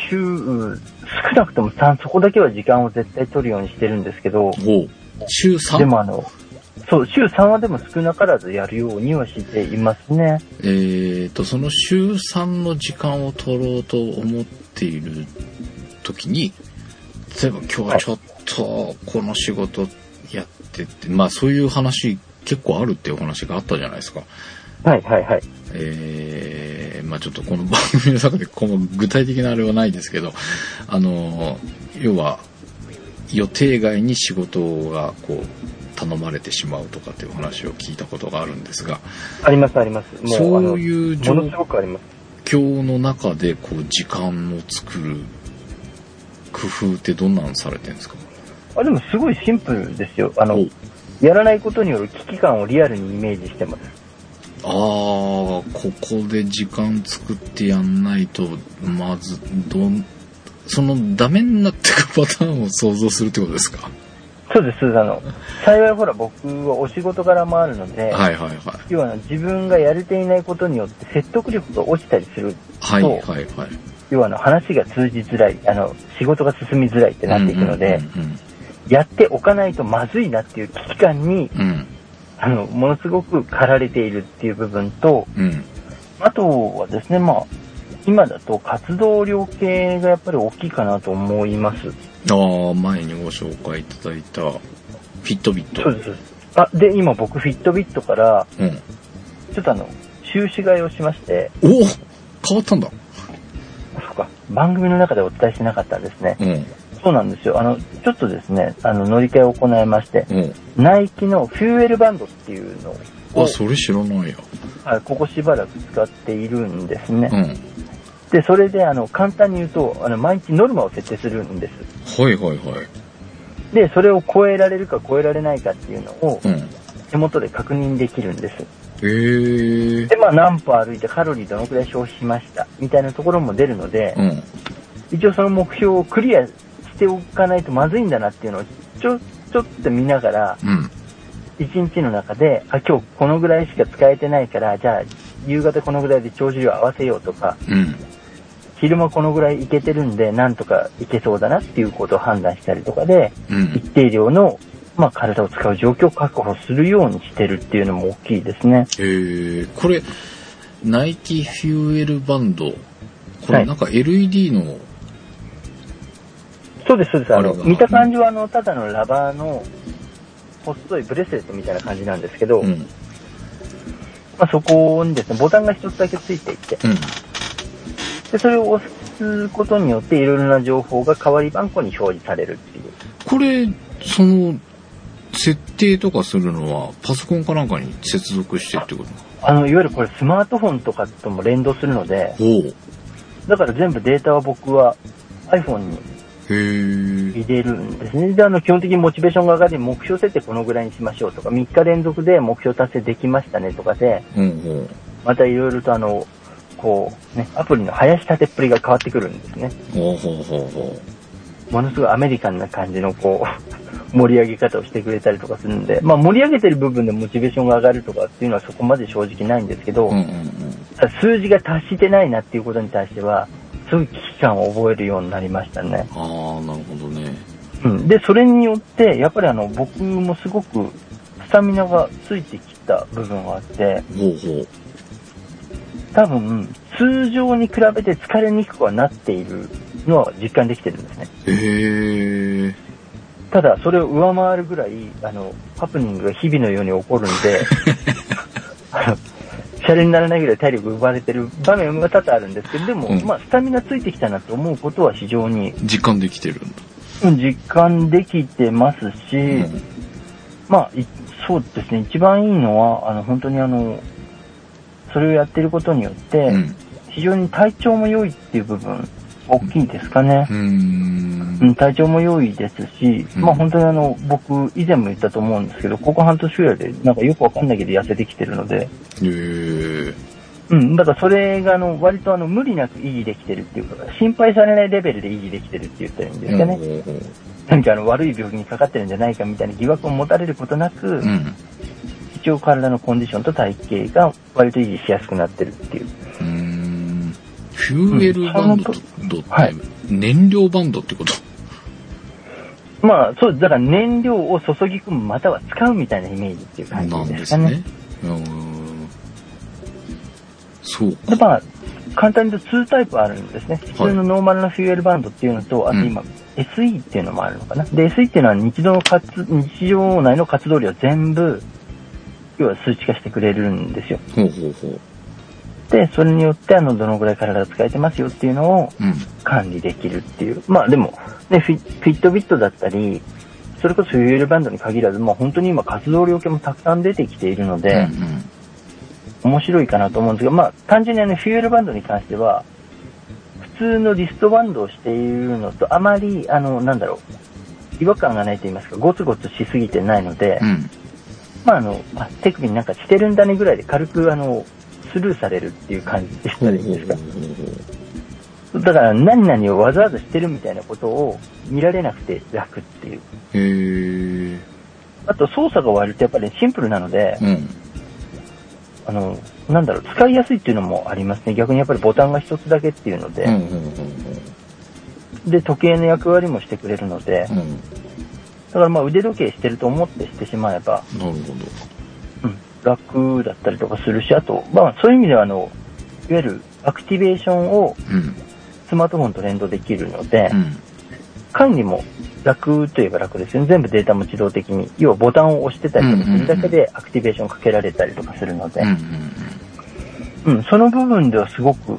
週、少なくとも3、そこだけは時間を絶対取るようにしてるんですけど。週 3? でもあの、そう、週3はでも少なからずやるようにはしていますね。えーと、その週3の時間を取ろうと思っている時に、例えば今日はちょっとこの仕事やってって、まあそういう話結構あるっていうお話があったじゃないですか。はいはいはい。えー、まあちょっとこの番組の中でこの具体的なあれはないですけど、あの、要は予定外に仕事がこう頼まれてしまうとかっていう話を聞いたことがあるんですが、ありますあります。もう、そういう状。況の中でこう時間を作る工夫ってどんなのされてるんですか？あ、でもすごいシンプルですよ。あのお、やらないことによる危機感をリアルにイメージしてます。ああここで時間作ってやんないとまずどんそのダメになってく パターンを想像するってことですか？そうです、あの、幸いほら僕はお仕事柄もあるので、はいはいはい。要は自分がやれていないことによって説得力が落ちたりする。はいはいはい。要はあの話が通じづらい、あの、仕事が進みづらいってなっていくので、うんやっておかないとまずいなっていう危機感に、うんうんあの、ものすごく駆られているっていう部分と、うん。うんあとはですね、まあ、今だと活動量系がやっぱり大きいかなと思います。ああ前にご紹介いただいたフィットビット。そうです。あ、で、今僕フィットビットから、うん。ちょっとあの、収支買いをしまして、おお変わったんだ。そっか、番組の中でお伝えしてなかったんですね。うんそうなんですよ。あの、ちょっとですね、あの、乗り換えを行いまして、うんナイキのフューエルバンドっていうのをあ、それ知らないやはいここしばらく使っているんですね。うんで、それで、あの、簡単に言うと、あの、毎日ノルマを設定するんです。はいはいはいで、それを超えられるか超えられないかっていうのをうん手元で確認できるんです。で、まあ、何歩歩いてカロリーどのくらい消費しました、みたいなところも出るので、うん一応その目標をクリアしておかないとまずいんだなっていうのを、ちょ、ちょっと見ながら、うん。一日の中で、あ、今日このぐらいしか使えてないから、じゃあ、夕方このぐらいで帳尻を合わせようとか、うん。昼間このぐらいいけてるんで、なんとかいけそうだなっていうことを判断したりとかで、うん。一定量の、まあ、体を使う状況を確保するようにしてるっていうのも大きいですね。へえこれナイキフューエルバンド。こはい。れなんか LED の、そうです、そうです。あの、見た感じは、あの、ただのラバーの、細いブレスレットみたいな感じなんですけど、うん。まあ、そこにですね、ボタンが一つだけついていて、うん。で、それを押すことによって、いろいろな情報が代わり番号に表示されるっていう。これその設定とかするのはパソコンかなんかに接続してってこと？あの、いわゆるこれスマートフォンとかとも連動するので、だから全部データは僕は iPhone にえ入れるんですね。で、あの、基本的にモチベーションが上がり、目標設定このぐらいにしましょうとか、3日連続で目標達成できましたねとかで、うんうんまたいろいろとあの、こう、ね、アプリの林立てっぷりが変わってくるんですね。ほうほうほうほものすごいアメリカンな感じのこう、盛り上げ方をしてくれたりとかするんで、まあ盛り上げてる部分でモチベーションが上がるとかっていうのはそこまで正直ないんですけど、ううんうんうんただ数字が達してないなっていうことに対しては、すごい危機感を覚えるようになりましたね。ああなるほどねうん。で、それによって、やっぱりあの、僕もすごくスタミナがついてきた部分があって、ほうほう多分、通常に比べて疲れにくくはなっているのは実感できてるんですね。へえただ、それを上回るぐらい、あの、ハプニングが日々のように起こるんで、シャレにならないぐらい体力奪われてる場面が多々あるんですけど、でも、うん。まあ、スタミナついてきたなと思うことは非常に実感できてるんだ。うん実感できてますし、うん。まあ、いそうですね、一番いいのは、あの、本当にあの、それをやってることによって、うん。非常に体調も良いっていう部分大きいですかねう。んう。ん、体調も良いですし、うんまあ本当にあの、僕、以前も言ったと思うんですけど、ここ半年ぐらいで、なんかよくわかんないけど痩せてきてるので、へえ。うん、だからそれがあの、割とあの、無理なく維持できてるっていうか、心配されないレベルで維持できてるって言ったらいいんですかね。うん何かあの、悪い病気にかかってるんじゃないかみたいな疑惑を持たれることなく、うん。一応体のコンディションと体型が割と維持しやすくなってるっていう。うん。フューエルバンドってはい燃料バンドってことまあ、そう、だから燃料を注ぎ込むまたは使うみたいなイメージっていう感じでかね。ですすね。うん。そうで、か。まあ、簡単に言うと2タイプあるんですね。普通のノーマルなフューエルバンドっていうのと、あと今、SE っていうのもあるのかな。で、SE っていうのは日常の活、日常内の活動量全部、要は数値化してくれるんですよ。ほうほうほう。で、それによって、あの、どのぐらい体が使えてますよっていうのをうん。管理できるっていう。まあでも、ね、フィットビットだったり、それこそフューエルバンドに限らず、まあ本当に今活動量計もたくさん出てきているので、うんうん面白いかなと思うんですが、まあ、単純にあの、フューエルバンドに関しては、普通のリストバンドをしているのと、あまり、あの、なんだろう、違和感がないと言いますか、ゴツゴツしすぎてないので、うん。まあ、あの、あ手首になんかしてるんだねぐらいで軽く、あの、スルーされるっていう感じですか。だから、何々をわざわざしてるみたいなことを見られなくて楽っていう。へえ。あと、操作が割とやっぱりシンプルなので、うん。あの、なんだろう、使いやすいっていうのもありますね。逆にやっぱりボタンが一つだけっていうので、で、時計の役割もしてくれるので、うん。うん。だからまあ腕時計してると思ってしてしまえば、なるほうん、楽だったりとかするし、あと、まあそういう意味ではあの、いわゆるアクティベーションを。スマートフォンと連動できるので、うん。管理も楽といえば楽ですよね。全部データも自動的に、要はボタンを押してたりとかするだけでアクティベーションかけられたりとかするのでうん、その部分ではすごく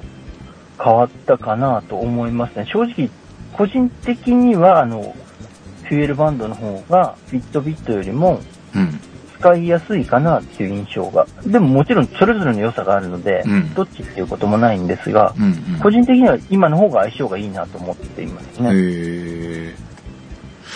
変わったかなと思いますね。正直、個人的には、あの、フューエルバンドの方が、フィットビットよりも。使いやすいかなっていう印象が。でももちろんそれぞれの良さがあるので、うんどっちっていうこともないんですが、うんうん。個人的には今の方が相性がいいなと思っていますね。へえ。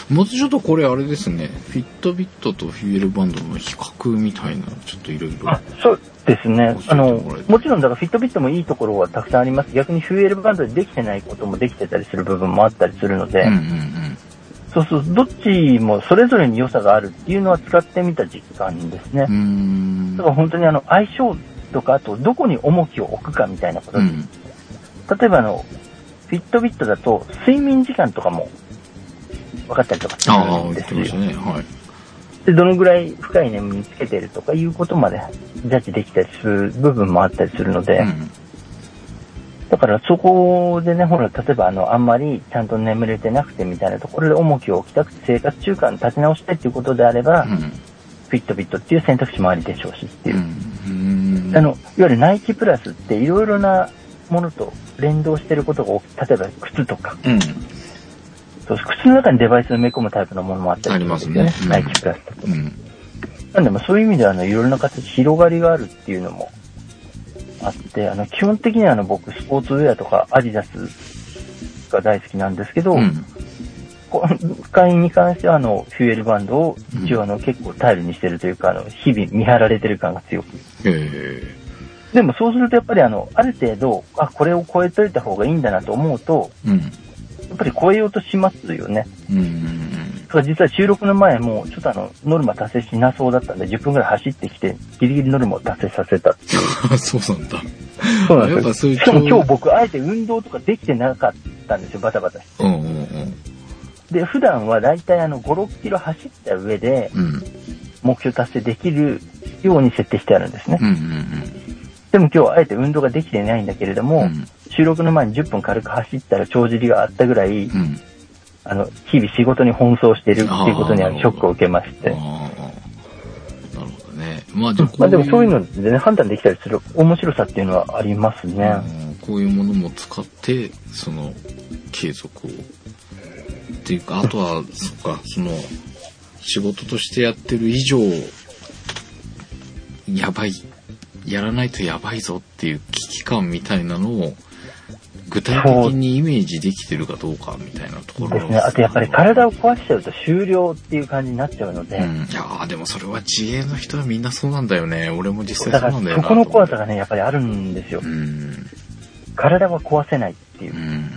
もうちょっとこれあれですね。フィットビットとフューエルバンドの比較みたいな、ちょっといろいろ。あそうですね。あのもちろんだからフィットビットもいいところはたくさんあります。逆にフューエルバンドでできてないこともできてたりする部分もあったりするので、うんうんそうそう、どっちもそれぞれに良さがあるっていうのは使ってみた実感ですねだから本当にあの、相性とか、あとどこに重きを置くかみたいなこと、うん。例えばあの、フィットビットだと睡眠時間とかも分かったりとかするんですよ。ね。はい。で、どのぐらい深い眠りにつけてるとかいうことまでジャッジできたりする部分もあったりするので、うん。だからそこでね、ほら、例えばあの、あんまりちゃんと眠れてなくてみたいなところで重きを置きたくて生活習慣立て直したいっていうことであれば、うん。フィットビットっていう選択肢もありでしょうしっていうう。ん。あの、いわゆるナイキプラスっていろいろなものと連動してることが多く例えば靴とか、うん。そう靴の中にデバイスを埋め込むタイプのものもあったりするんですよね。ねナイキプラスとか。うん。なんで、まあそういう意味では、あの、いろいろな形、広がりがあるっていうのもあって、あの、基本的にはあの、僕、スポーツウェアとかアディダスが大好きなんですけど、うん。今回に関しては、あの、フューエルバンドを一応、あの、結構タイルにしてるというか、あの、日々見張られてる感が強く。へえ。でもそうすると、やっぱりあの、ある程度、あ、これを超えといた方がいいんだなと思うと、うん。やっぱり超えようとしますよね。うんうんだから実は収録の前も、ちょっとあの、ノルマ達成しなそうだったんで、10分くらい走ってきて、ギリギリノルマを達成させたっていう。うん。そうなんだ。そうなんですよ。しかも今日僕、あえて運動とかできてなかったんですよ、バタバタして。うんうんうん。で、普段はだいたいあの、5、6キロ走った上で、うん。目標達成できるように設定してあるんですね。うんうんでも今日はあえて運動ができていないんだけれども、うん収録の前に10分軽く走ったら帳尻があったぐらい、うん。うん。あの、日々仕事に奔走しているっていうことにはショックを受けまして。なるほどね。まあじゃあこまあでもそういうののでね、判断できたりする面白さっていうのはありますね。こういうものも使って、その、継続を。っていうか、あとは、そっか、その、仕事としてやってる以上、やばい、やらないとやばいぞっていう危機感みたいなのを具体的にイメージできてるかどうかみたいなところですね。あとやっぱり体を壊しちゃうと終了っていう感じになっちゃうので。うん、いやーでもそれは自営の人はみんなそうなんだよね。俺も実際そうなんだよな。そこの怖さがね、やっぱりあるんですよう。ん。体は壊せないっていうう。ん。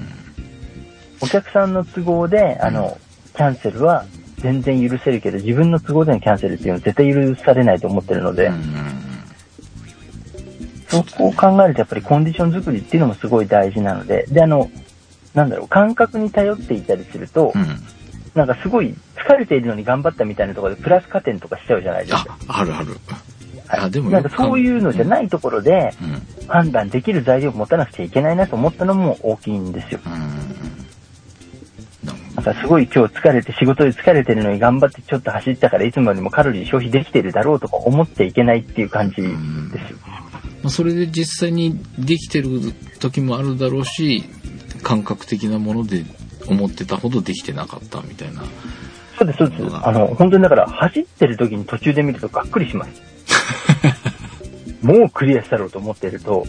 お客さんの都合で、あの、キャンセルは全然許せるけど、自分の都合でのキャンセルっていうのは絶対許されないと思ってるので、うんそこを考えるとやっぱりコンディション作りっていうのもすごい大事なので、で、あの、なんだろう、感覚に頼っていたりすると、うん。なんかすごい疲れているのに頑張ったみたいなところでプラス加点とかしちゃうじゃないですか。あ、あるある。はいあでもなんかそういうのじゃないところでうん。判断できる材料を持たなくちゃいけないなと思ったのも大きいんですよ。なんかすごい今日疲れて仕事で疲れてるのに頑張ってちょっと走ったからいつもよりもカロリー消費できてるだろうとか思っちゃいけないっていう感じですよ。まあ、それで実際にできてる時もあるだろうし、感覚的なもので思ってたほどできてなかったみたいな。そうです、そうです。あの、本当にだから走ってる時に途中で見るとがっくりします。もうクリアしたろうと思ってると、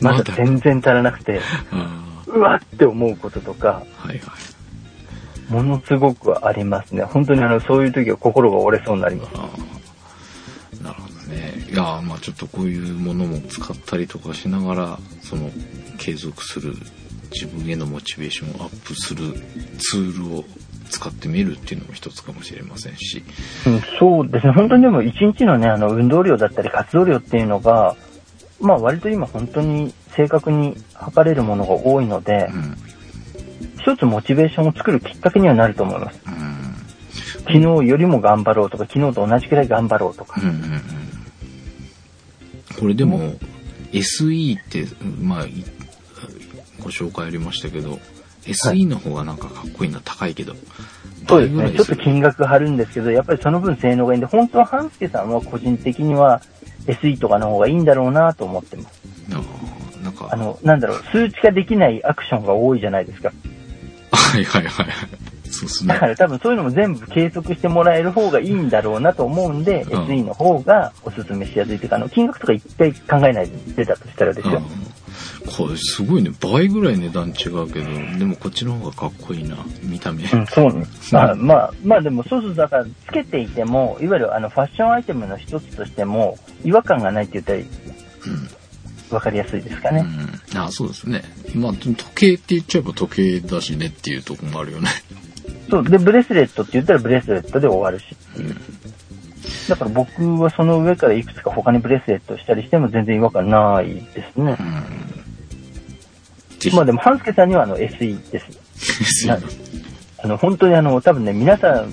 まだ全然足らなくて、あうわって思うこととか、あ、はいはい。ものすごくありますね。本当にあの、そういう時は心が折れそうになります。ね。いや、まあちょっとこういうものも使ったりとかしながら、その、継続する、自分へのモチベーションをアップするツールを使ってみるっていうのも一つかもしれませんし。うん、そうですね。本当にでも一日のね、あの、運動量だったり活動量っていうのが、まあ割と今本当に正確に測れるものが多いのでう、ん。一つモチベーションを作るきっかけにはなると思います。うん。昨日よりも頑張ろうとか、昨日と同じくらい頑張ろうとか。うんうんうん。これでも、SE って、まあ、いご紹介ありましたけど、SE の方がなんかかっこいいな、高いけど。そうですね。ちょっと金額張るんですけど、やっぱりその分性能がいいんで、本当は半助さんは個人的には SE とかの方がいいんだろうなと思ってます。なんか、あの、なんだろう、数値化できないアクションが多いじゃないですか。はいはいはい。そうですねだか。ら多分そういうのも全部計測してもらえる方がいいんだろうなと思うんで、ん SE の方がおすすめしやすいというか、あの、金額とか一回考えないで出たとしたらですよ。うんこれすごいね。倍ぐらい値段違うけど、でもこっちの方がかっこいいな、見た目。うん、そうね。まあ、まあ、まあでもそうすると、だから、つけていても、いわゆるあの、ファッションアイテムの一つとしても、違和感がないって言ったら、わかりやすいですかね。うん。あそうですね。まあ、時計って言っちゃえば時計だしねっていうところもあるよね。そう。で、ブレスレットって言ったらブレスレットで終わるし。だから僕はその上からいくつか他にブレスレットしたりしても全然違和感ないですねまあでも、半助さんにはあの SE です。あの、本当にあの、多分ね、皆さん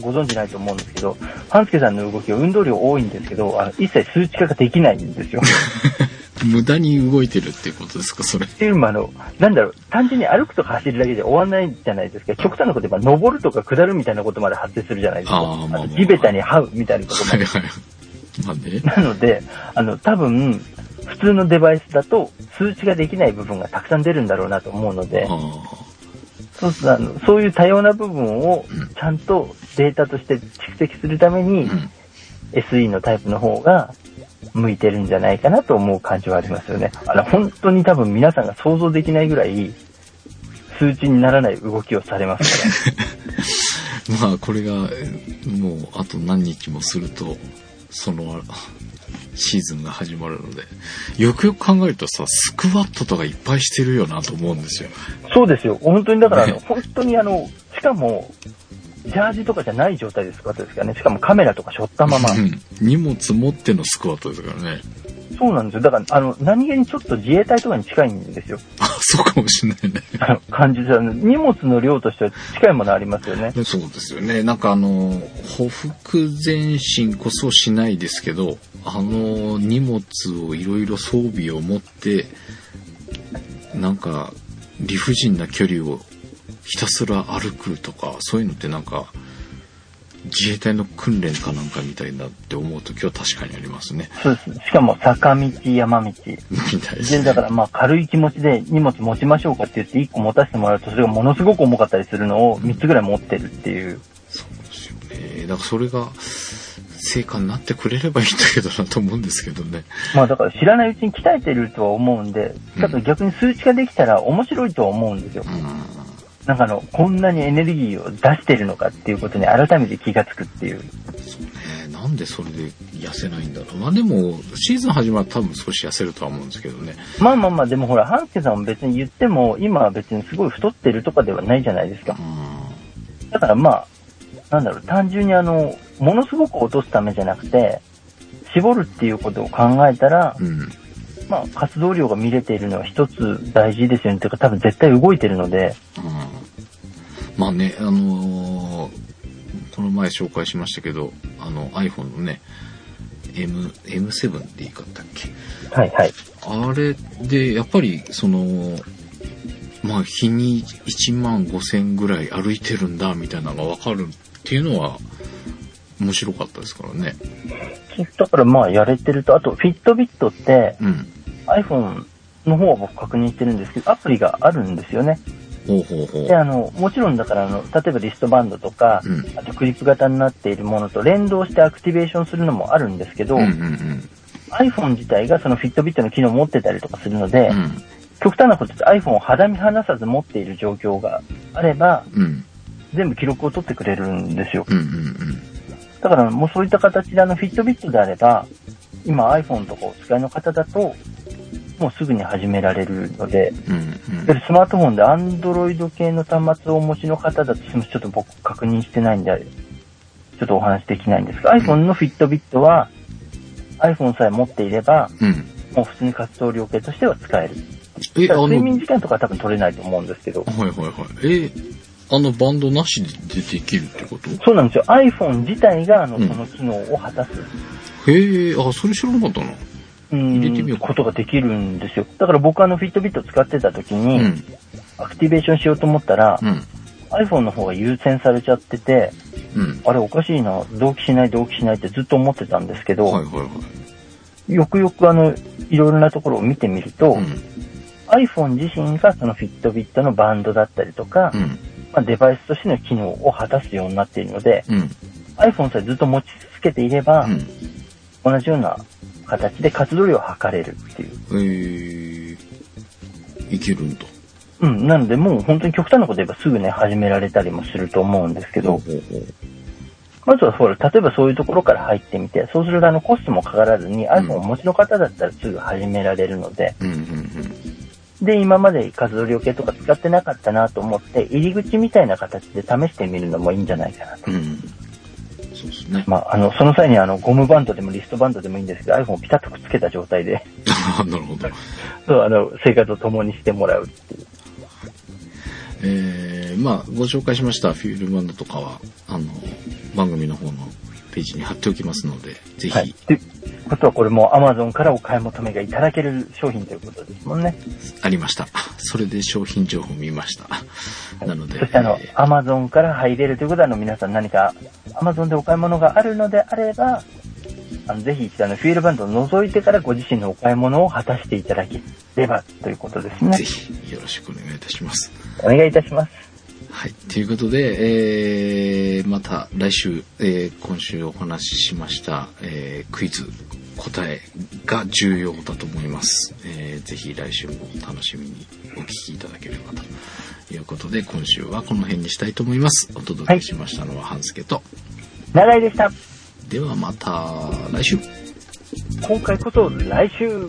ご存知ないと思うんですけど、半助さんの動きは運動量多いんですけど、あの一切数値化ができないんですよ。無駄に動いてるっていうことですか、それ。っていうのもあの、なんだろう、単純に歩くとか走るだけで終わんないじゃないですか。極端なこと言えば、登るとか下るみたいなことまで発生するじゃないですか。あーまあまあと地べたに這うみたいなことまで。はいはい。まあね。なので、あの、多分、普通のデバイスだと数値ができない部分がたくさん出るんだろうなと思うので、あそうすあのそういう多様な部分をうんちゃんとデータとして蓄積するために、あ。うん。SE のタイプの方が向いてるんじゃないかなと思う感じはありますよね。あの、本当に多分皆さんが想像できないぐらい、数値にならない動きをされますから。まあ、これが、えもう、あと何日もすると、その、シーズンが始まるので、よくよく考えるとさ、スクワットとかいっぱいしてるよなと思うんですよ。そうですよ。本当にだからね本当にあの、しかも、ジャージとかじゃない状態でスクワットですからね。しかもカメラとか背負ったまま。うん荷物持ってのスクワットですからね。そうなんですよ。だから、あの、何気にちょっと自衛隊とかに近いんですよ。あ、そうかもしれないね。あの、感じで、あの荷物の量としては近いものありますよね。そうですよね。なんかあの、歩腹前進こそしないですけど、あの、荷物をいろいろ装備を持って、なんか、理不尽な距離をひたすら歩くとか、そういうのってなんか、自衛隊の訓練かなんかみたいだって思うときは確かにありますね。そうです。しかも坂道、山道。みたいですで、ね。だからまあ軽い気持ちで荷物持ちましょうかって言って1個持たせてもらうとそれがものすごく重かったりするのを3つぐらい持ってるっていう。そうですよね。だからそれが、成果になってくれればいいんだけどなと思うんですけどね。まあだから知らないうちに鍛えてるとは思うんで、ちょっと逆に数値化できたら面白いとは思うんですよ。うん。なんかあの、こんなにエネルギーを出してるのかっていうことに改めて気がつくっていう。そうね。なんでそれで痩せないんだろう。まあでも、シーズン始まったら多分少し痩せるとは思うんですけどね。まあまあまあ、でもほら、ハンスケさんも別に言っても、今は別にすごい太ってるとかではないじゃないですかう。ん。だからまあ、なんだろう、単純にあの、ものすごく落とすためじゃなくて、絞るっていうことを考えたら、うん。まあ、活動量が見れているのは一つ大事ですよね。というか多分絶対動いてるので、うんまあね、あのーこの前紹介しましたけど、あの iPhone のね、M、M7 でいいかったっけ？はいはい。あれで、やっぱり、その、まあ、日に1万5千ぐらい歩いてるんだ、みたいなのがわかるっていうのは、面白かったですからね。だからまあ、やれてると、あと、フィットビットって、うん。iPhone の方は僕確認してるんですけど、アプリがあるんですよね。ほうほうほうで、。あの、もちろんだから、あの、例えばリストバンドとか、うん。あとクリップ型になっているものと連動してアクティベーションするのもあるんですけど、うんうん iPhone 自体がそのフィットビットの機能を持ってたりとかするので、うん。うん。極端なこと言って iPhone を肌身離さず持っている状況があれば、うん。全部記録を取ってくれるんですよ。うんうんだからもうそういった形であのフィットビットであれば、今 iPhone とかお使いの方だと、もうすぐに始められるので、うん。うんでスマートフォンで Android 系の端末をお持ちの方だと、ちょっと僕確認してないんで、ちょっとお話できないんですが、iPhone のフィットビットは、iPhone さえ持っていれば、うん。もう普通に活動量計としては使える。睡眠時間とかは多分取れないと思うんですけど、はいはいはい。え、あのバンドなしでできるってこと？そうなんですよ。iPhone 自体が、あの、うんその機能を果たす、へえ、あ、それ知らなかったな。うん入れてみようかことができるんですよ。だから僕あのフィットビット使ってた時に、うん。アクティベーションしようと思ったら、うん。iPhone の方が優先されちゃってて、うん。あれおかしいな、同期しない同期しないってずっと思ってたんですけど、はいはいはい。よくよくあの、いろいろなところを見てみると、うん。iPhone 自身がそのフィットビットのバンドだったりとか、うん。まあ、デバイスとしての機能を果たすようになっているので、うん。iPhone さえずっと持ち続けていれば、うん。同じような形で活動量を測れるっていう。えー、いけるんだ。うん、なのでもう本当に極端なこと言えばすぐね、始められたりもすると思うんですけど、まずはほら、例えばそういうところから入ってみて、そうするとあのコストもかからずに iPhone をお持ちの方だったらすぐ始められるので、うんうんで、今まで活動量計とか使ってなかったなと思って、入り口みたいな形で試してみるのもいいんじゃないかなと。そうですね。まあ、あの、その際にあの、ゴムバンドでもリストバンドでもいいんですけど、iPhone をピタッとくっつけた状態で、あ なるほど。そう、あの、生活を共にしてもらうっていう。えー、まあ、ご紹介しましたフィールバンドとかは、あの、番組の方のページに貼っておきますので、ぜひ、はい。ということはこれも Amazon からお買い求めがいただける商品ということですもんね。ありました。それで商品情報見ました。なので、そしてあの、え Amazon から入れるということは、あの、皆さん何か Amazon でお買い物があるのであれば、あの、ぜひ一度あの、フィールバンドを除いてからご自身のお買い物を果たしていただければということですねぜ。ひよろしくお願いいたします。お願いいたします。はい。ということで、えー、また来週、えー、今週お話ししました、えー、クイズ答えが重要だと思います。えー、ぜひ来週も楽しみにお聞きいただければということで、今週はこの辺にしたいと思います。お届けしましたのは半助と、長井でした。ではまた来週。今回こそ来週